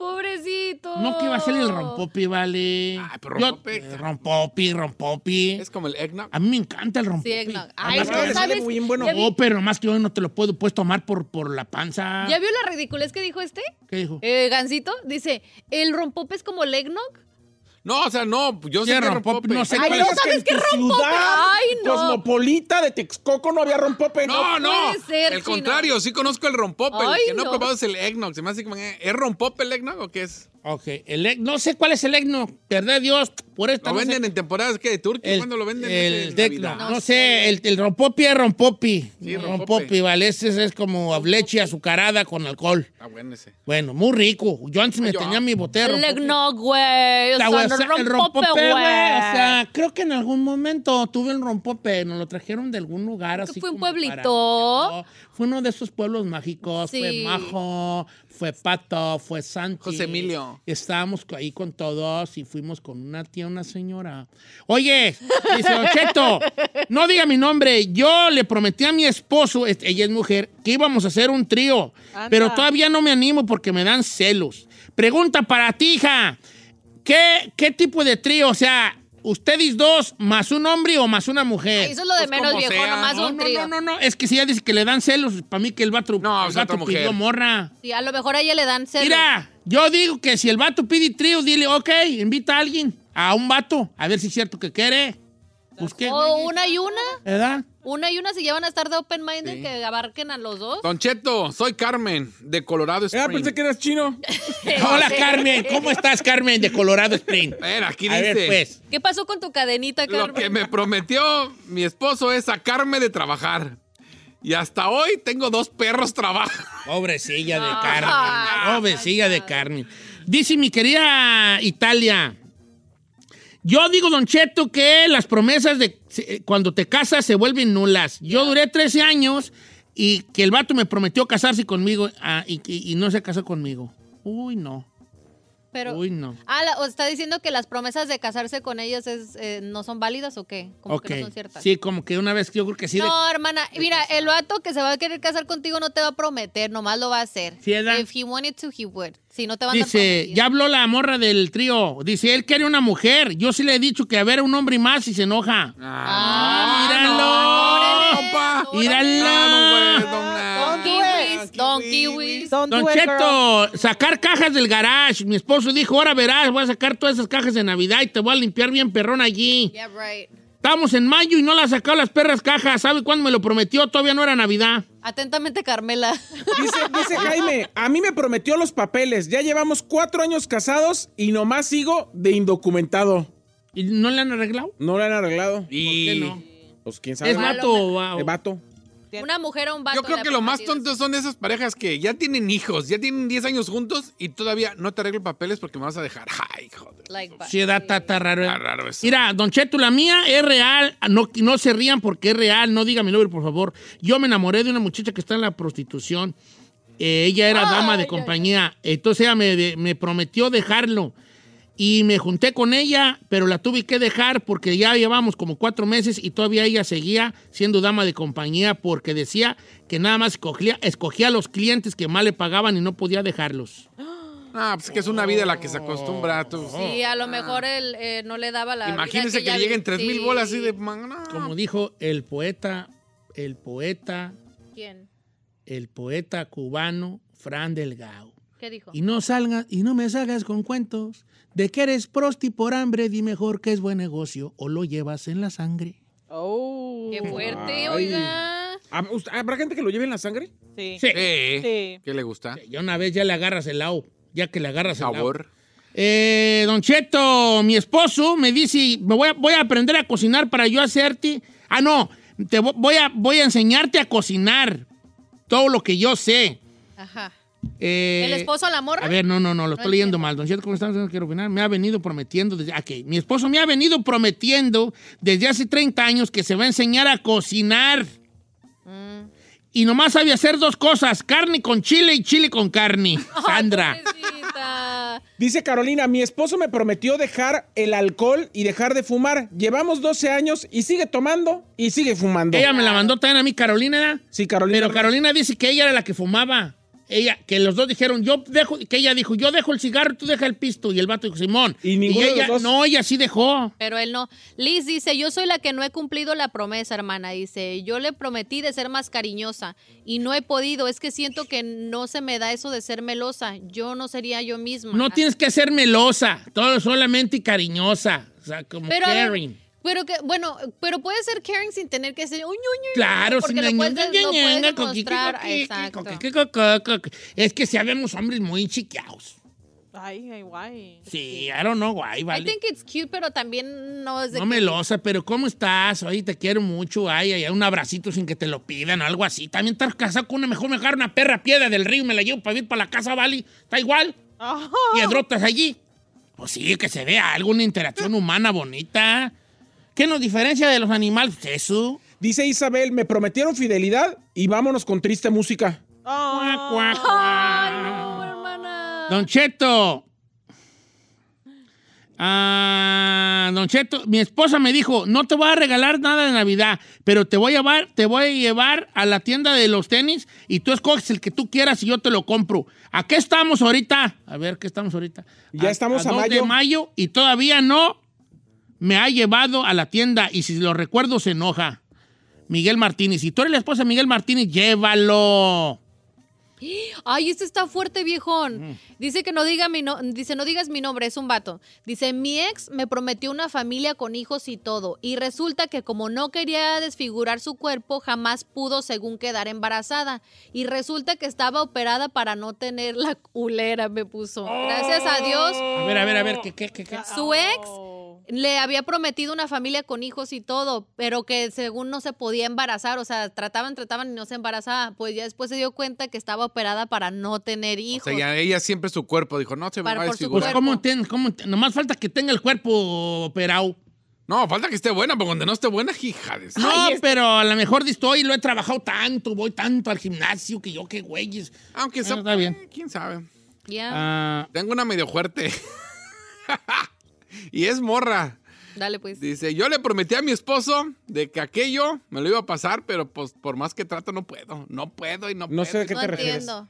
Pobrecito. No que iba a ser el rompopi, vale. Ay, pero Yo- rompope. eh, rompopi, rompopi. Es como el eggnog. A mí me encanta el rompopi. Sí, eggnog. Ay, Además no, que- le sale ¿sabes? muy bien bueno. ¿Ya, vi- No, pero más que yo no te lo puedo pues tomar por, por la panza. ¿Ya vio la ridiculez que dijo este? ¿Qué dijo? Eh, Gancito dice, ¿el rompope es como el eggnog? No, o sea, no, yo sé que rompope, no sé Ay, cuál no es. sabes en qué tu rompope. ciudad Ay, no. cosmopolita de Texcoco no había rompope. No, no, puede ser, el chino. contrario, sí conozco el rompope. Ay, el que no, he no. probado es el eggnog. Se me hace como, eh, ¿es rompope el eggnog o qué es? Ok, el egg- no sé cuál es el egno, verdad Dios, por esta ¿Lo no sé. venden en temporadas que de Turquía? ¿Cuándo lo venden? El, de- no, No sé, el, el rompopi es rompopi. Sí, rompopi, rompope. vale, ese es como leche azucarada con alcohol. Ah, bueno ese. Bueno, muy rico. Yo antes me Yo- tenía mi botella de El eggnog, güey. O La sea, no o sea, el rompope, güey. O sea, creo que en algún momento tuve el rompope. Nos lo trajeron de algún lugar así. fue un como pueblito? para- No, fue uno de esos pueblos mágicos. Fue. Majo, fue Pato, fue Santi. José Emilio. Estábamos ahí con todos y fuimos con una una señora. Oye, dice Cheto, no diga mi nombre. Yo le prometí a mi esposo, es- ella es mujer, que íbamos a hacer un trío. Anda. Pero todavía no me animo porque me dan celos. Pregunta para ti, hija. ¿Qué, qué tipo de trío? O sea, ustedes dos más un hombre o más una mujer. Eso es lo de Pues menos, viejo, sea. nomás no, un no, trío. no, no, no, es que si ella dice que le dan celos, para mí que el vato, No, el es otra vato pidió mujer. morra. Sí, a lo mejor a ella le dan celos. Mira, yo digo que si el vato pide trío, dile, ok, invita a alguien, a un vato, a ver si es cierto que quiere. Pues qué, O güey, una y una. ¿verdad? Una y una se llevan a estar de open-minded Sí. que abarquen a los dos. Don Cheto, soy Carmen, de Colorado Ah, Springs. pensé que eras chino. <laughs> Hola, Carmen, ¿cómo estás, Carmen, de Colorado Spring? A ver, aquí A ver, dice. pues. ¿Qué pasó con tu cadenita, Carmen? Lo que me prometió mi esposo es sacarme de trabajar. Y hasta hoy tengo dos perros trabajando. Pobrecilla de Ah. Carmen. Pobrecilla de Carmen. Dice mi querida Italia. Yo digo, Don Cheto, que las promesas de se- cuando te casas se vuelven nulas. Yo duré 13 años y que el vato me prometió casarse conmigo ah, y, y- y no se casó conmigo. Uy, no. Pero, Uy, no. Ah, la- o está diciendo que las promesas de casarse con ellas es, eh, no son válidas o qué? Como Ok. que no son ciertas. Sí, como que una vez yo creo que sí. de- no, hermana, mira, el vato que se va a querer casar contigo no te va a prometer, nomás lo va a hacer. Sí. If he wanted to, he would. Si no te van a Dice, ya habló la morra del trío. Dice, él quiere una mujer. Yo sí le he dicho que a ver un hombre más y se enoja. Ah, míralo. no. Míralo. Ah, no, Kiwis, Don girl. Cheto, sacar cajas del garage. Mi esposo dijo, ahora verás, voy a sacar todas esas cajas de Navidad y te voy a limpiar bien perrón allí. Yeah, right. Estamos en mayo y no la ha sacado las perras cajas. ¿Sabe cuándo me lo prometió? Todavía no era Navidad. Atentamente, Carmela. <laughs> Dice, dice <laughs> Jaime, a mí me prometió los papeles. Ya llevamos cuatro años casados y nomás sigo de indocumentado. ¿Y no le han arreglado? No lo han arreglado. Y ¿Por qué no? Pues quién sabe. ¿Es vato o va- De vato. Una mujer o un vato. yo creo que lo más tonto son esas parejas que ya tienen hijos, ya tienen 10 años juntos y todavía no te arreglo papeles porque me vas a dejar. <laughs> Ay, joder. Like, Sí, da, está, está raro. ¿eh? Está raro eso. Mira, Don Cheto, la mía es real. No, no se rían porque es real. No diga mi nombre, por favor. Yo me enamoré de una muchacha que está en la prostitución. Eh, ella era dama de compañía. Entonces ella me, me prometió dejarlo. Y me junté con ella, pero la tuve que dejar porque ya llevamos como cuatro meses y todavía ella seguía siendo dama de compañía porque decía que nada más escogía, escogía a los clientes que más le pagaban y no podía dejarlos. <gasps> Ah, pues que es una vida a la que se acostumbra. Tú. Sí, a lo mejor él eh, no le daba la. vida Imagínense que, le lleguen 3 mil sí. bolas así de. no. Como dijo el poeta, el poeta ¿Quién? el poeta cubano Fran Delgado. ¿Qué dijo? Y no salgas y no me salgas con cuentos de que eres prosti por hambre, di mejor que es buen negocio o lo llevas en la sangre. Oh. Qué fuerte, Ay. oiga. ¿Hab- usted- ¿Habrá gente que lo lleve en la sangre? Sí. Sí. Sí. ¿Qué le gusta? Ya una vez ya le agarras el lado, ya que le agarras el lado. Sabor. Eh, don Cheto, mi esposo me dice, me voy a, voy a aprender a cocinar para yo hacerte. Ah, no, te vo- voy a, voy a enseñarte a cocinar todo lo que yo sé. Ajá. Eh, ¿El esposo a la morra? A ver, no, no, no, lo estoy leyendo mal. Don Cheto, ¿cómo estás? No quiero opinar. Me ha venido prometiendo desde... Ok, mi esposo me ha venido prometiendo desde hace 30 años que se va a enseñar a cocinar. Mm. Y nomás sabe hacer dos cosas, carne con chile y chile con carne. <laughs> Sandra. Dice Carolina, mi esposo me prometió dejar el alcohol y dejar de fumar. Llevamos 12 años y sigue tomando y sigue fumando. Ella me la mandó también a mí, Carolina. Sí, Carolina. Pero Carolina dice que ella era la que fumaba. Ella, que los dos dijeron, yo dejo, que ella dijo, yo dejo el cigarro, tú deja el pisto. Y el vato dijo, Simón. Y ninguno de ella, los dos. no, ella sí dejó. Pero él no. Liz dice, yo soy la que no he cumplido la promesa, hermana. Dice, yo le prometí de ser más cariñosa y no he podido. Es que siento que no se me da eso de ser melosa. Yo no sería yo misma. No tienes que ser melosa, todo solamente y cariñosa. O sea, como pero, caring. Pero que, bueno, pero puede ser caring sin tener que ser. uy, uy, uy, Claro, sin. Es que si habemos hombres muy chiqueados. Ay, ay, guay. Sí, I don't know I vale. think it's cute, pero también no es de No melosa, pero ¿cómo estás? Ay, te quiero mucho. Ay, ay, ay, un abracito sin que te lo pidan o algo así. También estar casado con una mejor, me agarro una perra piedra del río y me la llevo para ir para la casa, ¿vale? Está igual. Oh. Piedrotas allí. Pues sí, que se vea algo, una interacción <laughs> humana bonita. ¿Qué nos diferencia de los animales? Eso. Dice Isabel, me prometieron fidelidad y vámonos con triste música. Oh. Cuac, cuac, Ay, cuac. no, hermana. Don Cheto. Ah, don Cheto, mi esposa me dijo, no te voy a regalar nada de Navidad, pero te voy a llevar, te voy a llevar a la tienda de los tenis y tú escoges el que tú quieras y yo te lo compro. ¿A qué estamos ahorita? A ver, ¿qué estamos ahorita? Ya estamos a 2 mayo. de mayo y todavía no me ha llevado a la tienda y si lo recuerdo se enoja. Miguel Martínez. Si tú eres la esposa de Miguel Martínez, llévalo. Ay, este está fuerte, viejón. Dice que no diga mi no dice no digas mi nombre, es un vato. Dice, "Mi ex me prometió una familia con hijos y todo, y resulta que como no quería desfigurar su cuerpo, jamás pudo según quedar embarazada, y resulta que estaba operada para no tener la culera", me puso. Gracias a Dios, A ver, a ver, a ver, ¿qué, qué, qué, qué? su ex le había prometido una familia con hijos y todo, pero que según no se podía embarazar, o sea, trataban, trataban y no se embarazaba. Pues ya después se dio cuenta que estaba operada para no tener O hijos. sea, ya ella siempre su cuerpo dijo, no se me Para- va a su Pues, desfigurar. ¿cómo, ten- cómo ten- nomás falta que tenga el cuerpo operado. No, falta que esté buena, pero cuando no esté buena, hija de... No, pero a lo mejor estoy, lo he trabajado tanto, voy tanto al gimnasio que yo, qué güeyes. Aunque Ah, sea, está bien. eh, quién sabe. Ya, Ah, Tengo una medio fuerte. <laughs> y es morra. dale pues. Dice, yo le prometí a mi esposo de que aquello me lo iba a pasar, pero pues por más que trato no puedo. No puedo y no, No puedo. sé de qué No te refieres. entiendo.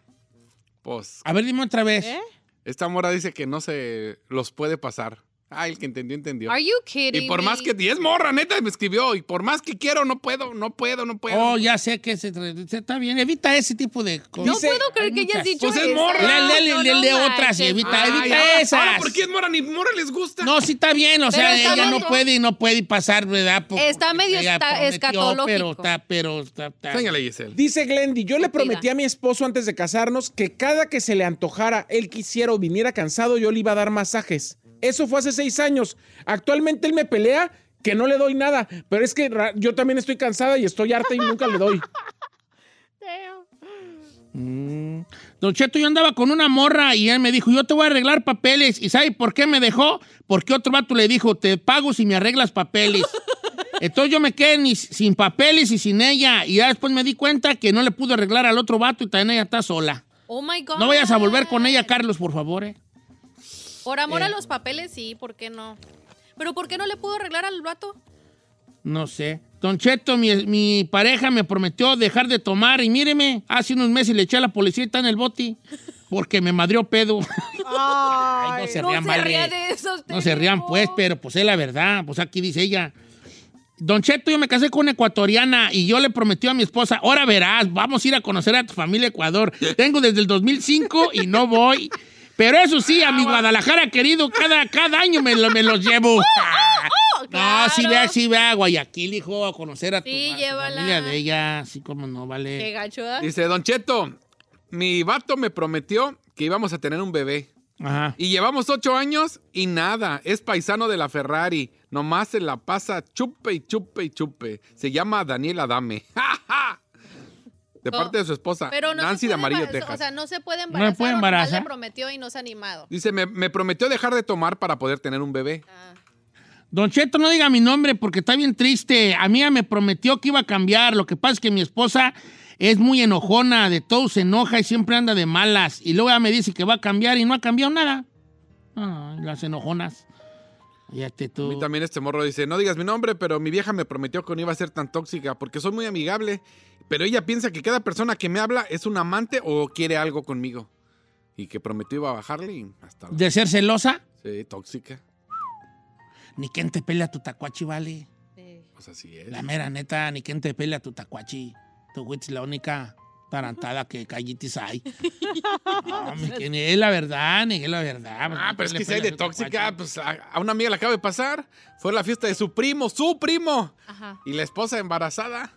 Pues a ver, dime otra vez. ¿Eh? esta morra dice que no se los puede pasar. Ay, el que entendió, entendió. Are you kidding Y por más me? que... Y es morra, neta, me escribió. Y por más que quiero, no puedo, no puedo, no puedo. Oh, ya sé que se, se- está bien. Evita ese tipo de cosas. No Dice- puedo creer que hay hayas muchas. dicho Pues es eso. morra. Lee, lee, No, lee, no lee otras y manches. evita, Ay, evita ahora- esas. Ahora, ¿por qué es morra? Ni morra les gusta. No, sí está bien, o sea, está ella no medio- puede y no puede pasar, ¿verdad? Por- Está porque medio ella esta- prometió, escatológico. Pero está, pero está, está- Giselle. Dice Glendy, yo le prometí a mi esposo antes de casarnos que cada que se le antojara, él quisiera o viniera cansado, yo le iba a dar masajes. Eso fue hace seis años. Actualmente él me pelea que no le doy nada, pero es que yo también estoy cansada y estoy harta y nunca le doy. <laughs> Mm. Don Cheto, yo andaba con una morra y él me dijo, yo te voy a arreglar papeles. ¿Y sabe por qué me dejó? Porque otro vato le dijo, te pago si me arreglas papeles. <laughs> Entonces yo me quedé ni sin papeles y sin ella. Y ya después me di cuenta que no le pude arreglar al otro vato y también ella está sola. Oh my God. No vayas a volver con ella, Carlos, por favor. ¿eh? Por amor a Eh. los papeles, sí, ¿por qué no? Pero ¿por qué no le pudo arreglar al vato? No sé. Don Cheto, mi, mi pareja me prometió dejar de tomar y míreme, hace unos meses le eché a la policía y está en el boti porque me madrió pedo. <laughs> Ay, no se no rían, se vale. ría de eso. usted, No se rían, pues, pero pues es la verdad. Pues aquí dice ella. Don Cheto, yo me casé con una ecuatoriana y yo le prometí a mi esposa, ahora verás, vamos a ir a conocer a tu familia Ecuador. Tengo desde el 2005 y no voy. Pero eso sí, a mi Guadalajara querido, cada, cada año me, lo- me los llevo. <laughs> No, sí vea, sí vea, a Guayaquil, hijo, a conocer a tu, Sí, a tu familia de ella, así como no, Qué vale. gacho, ¿eh? Dice, Don Cheto, mi vato me prometió que íbamos a tener un bebé. Ajá. Y llevamos ocho años y nada. Es paisano de la Ferrari. Nomás se la pasa chupe y chupe y chupe. Se llama Daniel Adame. <laughs> ¡Ja, ja! De parte de su esposa, Pero no Nancy se de puede Amarillo, Texas. O sea, no se puede embarazar. puede o nomás embarazar. le prometió y no se ha animado. Dice, me, me prometió dejar de tomar para poder tener un bebé. Ah. Don Cheto, no diga mi nombre porque está bien triste. A mí me prometió que iba a cambiar. Lo que pasa es que mi esposa es muy enojona, de todo se enoja y siempre anda de malas. Y luego ella me dice que va a cambiar y no ha cambiado nada. Ay, las enojonas. Ya te A tú. mí también este morro dice, no digas mi nombre, pero mi vieja me prometió que no iba a ser tan tóxica porque soy muy amigable. Pero ella piensa que cada persona que me habla es un amante o quiere algo conmigo. Y que prometió iba a bajarle y hasta... De ser celosa, Sí, tóxica. ni quien te pelea tu tacuachi, vale. Sí. Pues así es. La mera neta, ni quien te pelea tu tacuachi. Tu güey es la única tarantada <laughs> que callitis hay. No, ni es la verdad, ni es la verdad. pues, Ah, pero es que si hay de tóxica, pues a, a una amiga le acaba de pasar. Fue a la fiesta de su primo, su primo. Ajá. Y la esposa embarazada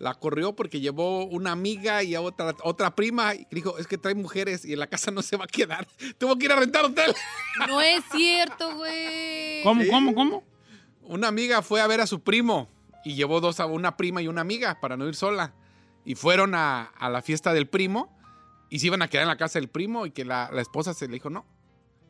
la corrió porque llevó una amiga y a otra, otra prima. Y dijo, es que trae mujeres y en la casa no se va a quedar. <laughs> Tuvo que ir a rentar hotel. <laughs> No es cierto, güey. ¿Cómo, cómo, cómo? Una amiga fue a ver a su primo y llevó dos a una prima y una amiga para no ir sola. Y fueron a, a la fiesta del primo y se iban a quedar en la casa del primo y que la, la esposa se le dijo, no.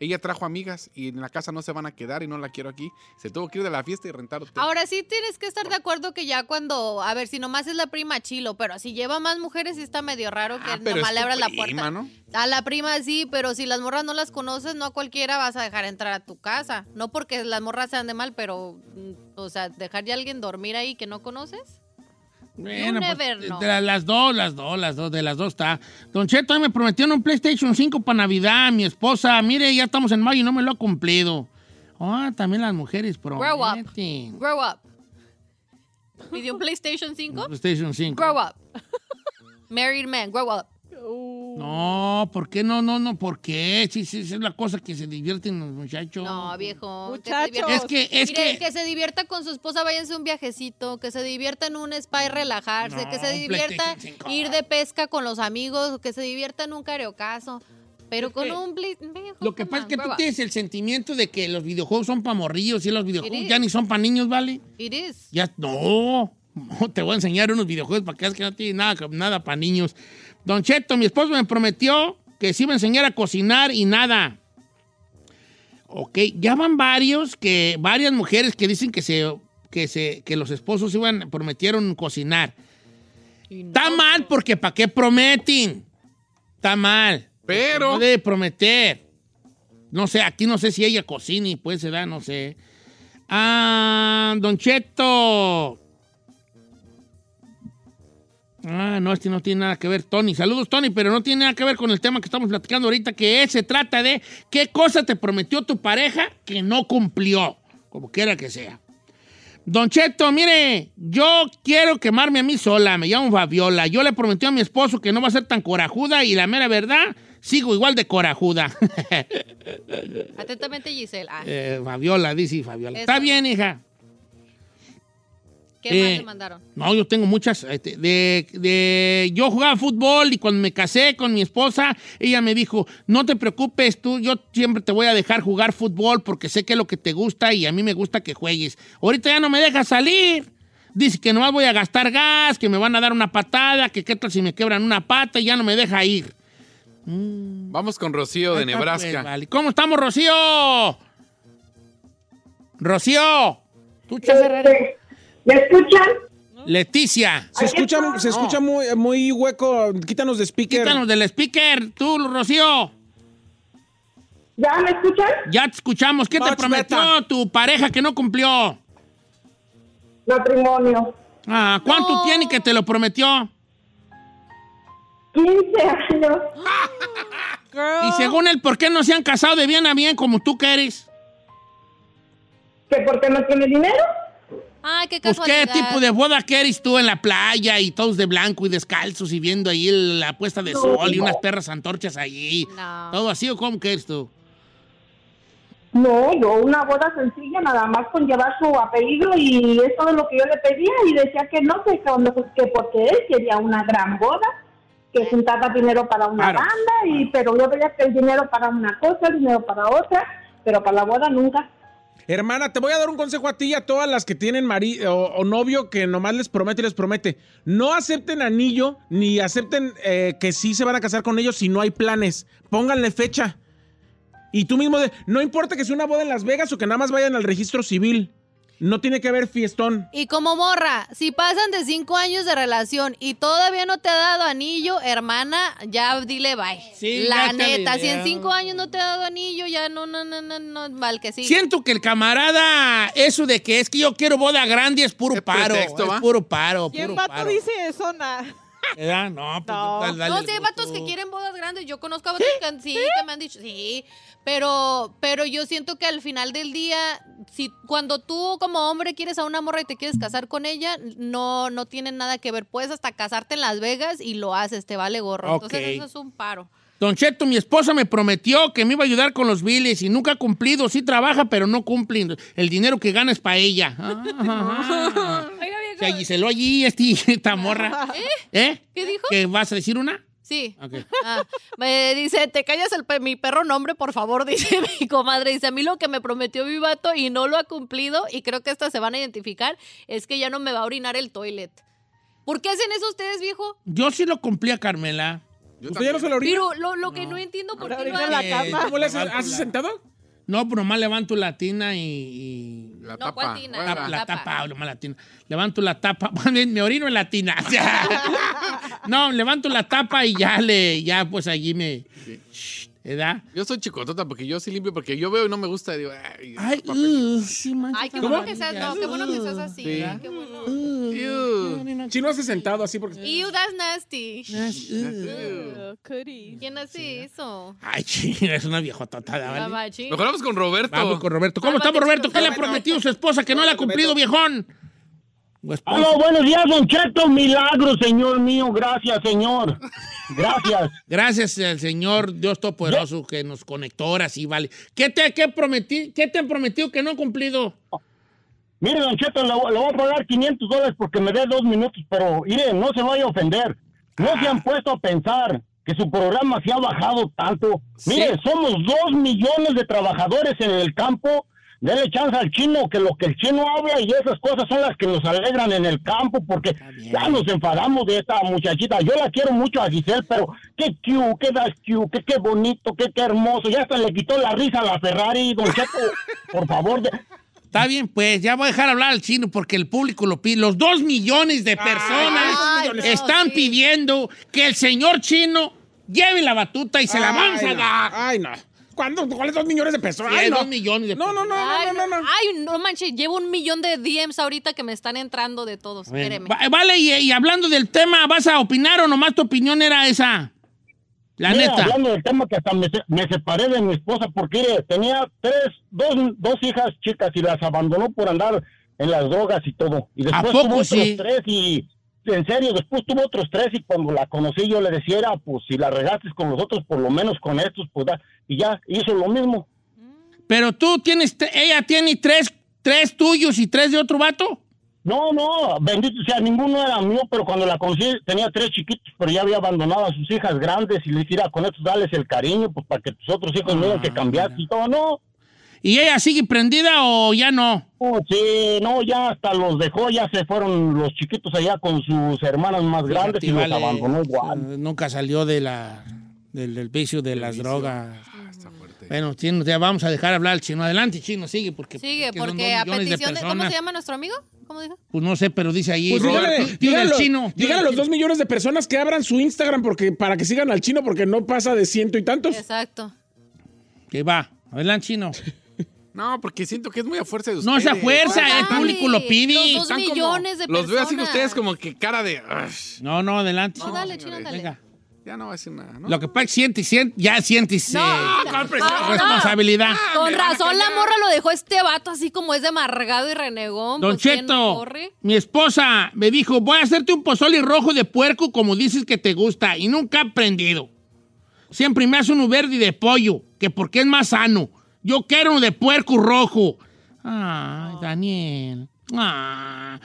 Ella trajo amigas y en la casa no se van a quedar y no la quiero aquí. Se tuvo que ir de la fiesta y rentar hotel. Ahora sí tienes que estar de acuerdo que ya cuando, a ver, si nomás es la prima chilo, pero si lleva más mujeres está medio raro que Ah, nomás le tu abras la puerta. ¿no? A la prima sí, pero si las morras no las conoces, no a cualquiera vas a dejar entrar a tu casa. No porque las morras sean de mal, pero, mm, o sea, dejar ya a alguien dormir ahí que no conoces. Bueno, pues, de- las dos, las dos, las dos, de las dos está. Don Cheto, me prometieron un PlayStation 5 para Navidad, mi esposa. Mire, ya estamos en mayo y no me lo ha cumplido. Ah, también las mujeres Grow up. prometen. Grow up. ¿Pidió un PlayStation 5? PlayStation 5. Grow up. <laughs> Married man, grow up. No, ¿por qué no, no, no? ¿Por qué? Sí, sí, es la cosa que se divierten los muchachos. No, viejo. Muchachos. Es que, es Mire, que... que se divierta con su esposa, váyanse un viajecito, que se divierta en un spa y relajarse, No, que se divierta PlayStation 5. ir de pesca con los amigos, que se divierta en un cariocazo, pero con un viejo, Lo que pasa es que tú tienes el sentimiento de que los videojuegos son para morrillos y los videojuegos ya ni son para niños, ¿vale? It is. Ya, no, <laughs> no, te voy a enseñar unos videojuegos para que veas que no tiene nada, nada para niños. Don Cheto, mi esposo me prometió que se iba a enseñar a cocinar y nada. Ok, ya van varios, que, varias mujeres que dicen que, se, que, se, que los esposos iban, prometieron cocinar. Está mal porque ¿para qué prometen? Está mal. Pero- No debe prometer. No sé, aquí no sé si ella cocina y pues se da, no sé. Ah, Don Cheto. Ah, no, este no tiene nada que ver, Tony. Saludos, Tony, pero no tiene nada que ver con el tema que estamos platicando ahorita, que es, se trata de qué cosa te prometió tu pareja que no cumplió, como quiera que sea. Don Cheto, mire, yo quiero quemarme a mí sola, me llamo Fabiola. Yo le prometí a mi esposo que no va a ser tan corajuda y la mera verdad, sigo igual de corajuda. <laughs> Atentamente, Giselle. Ah, Eh, Fabiola, dice Fabiola. Eso. Está bien, hija. ¿Qué más eh, le mandaron? No, yo tengo muchas. este, de, de- yo jugaba fútbol y cuando me casé con mi esposa, ella me dijo, no te preocupes tú, yo siempre te voy a dejar jugar fútbol porque sé que es lo que te gusta y a mí me gusta que juegues. Ahorita ya no me deja salir. Dice que nomás voy a gastar gas, que me van a dar una patada, que qué tal si me quebran una pata y ya no me deja ir. Vamos con Rocío de está, Nebraska. pues, vale. ¿Cómo estamos, Rocío? Rocío. ¿Tú? ¿Me escuchan? Leticia. Se escucha, se escucha muy, muy hueco. Quítanos de speaker. Quítanos del speaker. Tú, Rocío. ¿Ya me escuchan? Ya te escuchamos. ¿Qué te prometió better. tu pareja que no cumplió? Matrimonio. Ah, ¿Cuánto No. tiene que te lo prometió? 15 años. Y según él, ¿por qué no se han casado de bien a bien como tú quieres? ¿Que porque no tiene dinero? Ay, qué Pues, ¿qué casualidad. tipo de boda quieres tú en la playa y todos de blanco y descalzos y viendo ahí la puesta de sol y unas perras antorchas allí? No. ¿Todo así o cómo quieres tú? No, yo una boda sencilla, nada más con llevar su apellido y es todo lo que yo le pedía y decía que no, que, cuando- que porque él quería una gran boda, que juntaba dinero para una Claro. banda, y pero yo veía que el dinero para una cosa, el dinero para otra, pero para la boda nunca. Hermana, te voy a dar un consejo a ti y a todas las que tienen marido o, novio que nomás les promete y les promete. No acepten anillo ni acepten eh, que sí se van a casar con ellos si no hay planes. Pónganle fecha. Y tú mismo, no importa que sea una boda en Las Vegas o que nada más vayan al registro civil. No tiene que haber fiestón. Y como morra, si pasan de cinco años de relación y todavía no te ha dado anillo, hermana, ya dile bye. Sí, La ya neta, si en cinco años no te ha dado anillo, ya no, no, no, no, no, mal que sí. Siento que el camarada, eso de que es que yo quiero boda grande es puro Es paro. pretexto, es puro paro, ¿Quién puro vato paro. dice eso? Na? ¿Verdad? No, pues No. dale- dale No, el sí, hay gusto. vatos que quieren bodas grandes. Yo conozco a vatos que sí, que me han dicho, sí. Pero, pero yo siento que al final del día, si cuando tú como hombre quieres a una morra y te quieres casar con ella, no, no tiene nada que ver. Puedes hasta casarte en Las Vegas y lo haces, te vale gorro. Entonces eso es un paro. Don Cheto, mi esposa me prometió que me iba a ayudar con los biles y nunca ha cumplido. Sí trabaja, pero no cumple. El dinero que gana es para ella. <laughs> Ah, Oiga, Giselo allí, este- esta morra. ¿Eh? ¿Qué dijo? ¿Que vas a decir una? Sí. Ok. Ah, me dice, te callas el pe- mi perro nombre, por favor, <laughs> dice mi comadre. Dice, a mí lo que me prometió mi vato y no lo ha cumplido, y creo que estas se van a identificar, es que ya no me va a orinar el toilet. ¿Por qué hacen eso ustedes, viejo? Yo sí lo cumplía, Carmela. Yo ¿Usted ya no se lo orina? Pero lo, lo que no entiendo por qué orina en la cama. ¿Cómo le haces? Levanto ¿Haces la- sentado? No, pero nomás levanto la tina y... y- La No, tapa. ¿cuál tina? Tapa- la tapa. tapa, nomás la tina. Levanto la tapa, <laughs> me orino en la tina. <laughs> <laughs> no, levanto la tapa y ya le, ya pues allí me... ¿Verdad? Yo soy chicotota porque yo sí limpio porque yo veo y no me gusta. Digo, ay, Ay, uh, sí, Ay, qué bueno que seas, no, qué bueno que seas así. Sí. Qué bueno. Uh, Ew. ni Chino hace sentado así porque... Ew, that's nasty. Cooties. ¿Quién hace eso? Ay, chino, es una viejototada, ¿vale? Mejor vamos con Roberto. Vamos con Roberto. ¿Cómo estamos, Roberto? ¿Qué le ha prometido su esposa que no le ha cumplido, viejón? Esposa. Aló, buenos días, Don Cheto. Milagro, señor mío. Gracias, señor. Gracias. <laughs> Gracias al Señor Dios Todopoderoso que nos conectó ahora sí, vale. ¿Qué te, qué prometí, ¿Qué te han prometido que no han cumplido? Mire, Don Cheto, le, le voy a pagar 500 dólares porque me dé dos minutos, pero mire, no se vaya a ofender. No se han puesto a pensar que su programa se ha bajado tanto. Mire, somos dos millones de trabajadores en el campo. Dele chance al chino, que lo que el chino habla y esas cosas son las que nos alegran en el campo, porque ya nos enfadamos de esta muchachita. Yo la quiero mucho a Giselle, pero qué cute, qué das cute, qué, qué bonito, qué, qué hermoso. Ya hasta le quitó la risa a la Ferrari, Don Cheto. <laughs> Por favor, de- Está bien, pues ya voy a dejar hablar al chino porque el público lo pide. Los dos millones de personas Ay, no, están sí. pidiendo que el señor chino lleve la batuta y se la vamos a dar. Ay, no. ¿Cuándo? ¿Cuáles dos millones de pesos? Sí, Ay, no. dos millones de No, no, no, Ay, no, no, no. Ay, no manches, llevo un millón de DMs ahorita que me están entrando de todos. Espéreme. va- vale, y, y hablando del tema, ¿vas a opinar o nomás tu opinión era esa? La Mira, neta. hablando del tema que hasta me, se- me separé de mi esposa porque mire, tenía tres, dos, dos hijas chicas y las abandonó por andar en las drogas y todo. Y después poco tuvo otros sí? tres y, en serio, después tuvo otros tres y cuando la conocí yo le decía, era, pues si la regaste con los otros, por lo menos con estos, pues da. Y ya hizo lo mismo. Pero tú tienes, ella tiene tres, tres tuyos y tres de otro vato. No, no, bendito sea, ninguno era mío, pero cuando la conocí tenía tres chiquitos, pero ya había abandonado a sus hijas grandes y les decía, con estos dales el cariño, pues para que tus otros hijos no digan que cambiaste y todo, no. ¿Y ella sigue prendida o ya no? Oh, sí, no, ya hasta los dejó, ya se fueron los chiquitos allá con sus hermanas más grandes y Fíjate, los vale, abandonó igual. Nunca salió de la, del, del vicio de las drogas. Bueno, chino, ya vamos a dejar hablar al chino. Adelante, chino, sigue. Porque, Sigue, porque a petición de, ¿Cómo se llama nuestro amigo? ¿Cómo dijo? Pues no sé, pero dice ahí. Pues Roberto, dígale, dígale, chino. tío dígale a los chino. dos millones de personas que abran su Instagram porque, para que sigan al chino porque no pasa de ciento y tantos. Exacto. Que va. Adelante, chino. <laughs> No, porque siento que es muy a fuerza de ustedes. No, esa fuerza, el Dale, público lo pide. Los dos Están como- millones de Los veo así que personas. ustedes como que cara de... No, no, adelante. No, dale, chino, dale. Venga. Ya no va a decir nada, ¿no? Lo que pasa es que siente, siente, ya sientes eh, Ah, responsabilidad. Con razón la morra lo dejó este vato así como es de amargado y renegón. Don pues, ¿quién Cheto, mi esposa me dijo, voy a hacerte un pozole rojo de puerco como dices que te gusta y nunca he aprendido. Siempre me hace uno verde y de pollo, que porque es más sano. Yo quiero uno de puerco rojo. Ay, Daniel. Ah.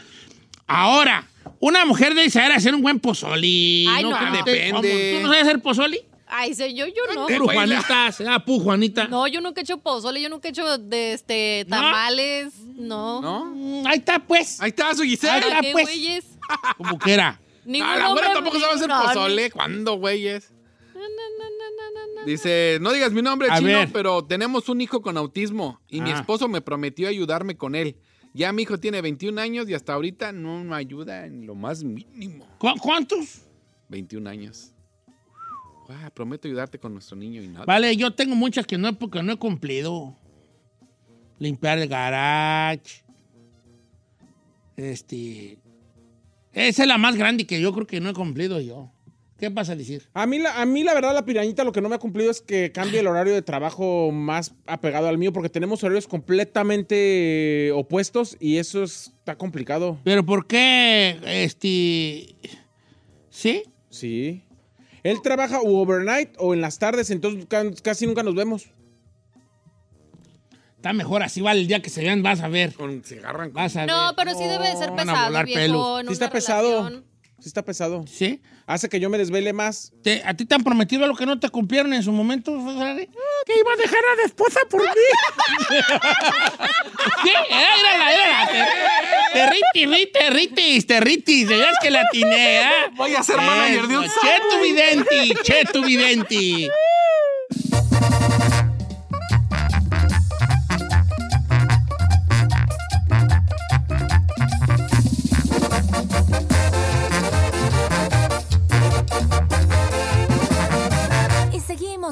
Ahora, una mujer debe saber hacer un buen pozole. Ay, no. Que Depende. ¿Tú no sabes hacer pozole? Ay, sé yo, yo no. Puro Juanita, ah, pu, Juanita. No, yo nunca he hecho pozole, yo nunca he hecho de este tamales, no. ¿No? Mm, Ahí está, pues. Ahí está su Giselle. Ahí está, ¿Qué pues. güeyes? Como que era. Ningún Ah, la hombre- tampoco sabe hacer no, pozole. ¿Cuándo, güeyes? Dice, no digas mi nombre, A chino, ver. pero tenemos un hijo con autismo y mi Ah. esposo me prometió ayudarme con él. Ya mi hijo tiene 21 años y hasta ahorita no me ayuda en lo más mínimo. ¿Cu- ¿Cuántos? 21 años. Ah, prometo ayudarte con nuestro niño y nada. Vale, yo tengo muchas que no, he- porque no he cumplido. Limpiar el garage. Este. Esa es la más grande que yo creo que no he cumplido yo. ¿Qué vas a decir? A mí, la, a mí, la verdad, la pirañita lo que no me ha cumplido es que cambie el horario de trabajo más apegado al mío, porque tenemos horarios completamente opuestos y eso es- está complicado. Pero ¿por qué? Este. ¿Sí? Sí. Él trabaja o overnight o en las tardes, entonces ca- casi nunca nos vemos. Está mejor así, vale, el día que se vean vas a ver. Con, se agarran con- Vas a ver. No, pero sí debe de ser Van a pesado, volar viejo. Sí está pesado. Sí está pesado. ¿Sí? Hace que yo me desvele más. ¿Te- ¿A ti te han prometido lo que no te cumplieron en su momento, Ferrari? Que iba a dejar a la esposa por mí. <laughs> ¿Qué? Érala, érala. Te ritis, te ritis, te ritis. De veras que la atiné, ¿eh? Voy a ser manager de un Che tu videnti, che tu videnti.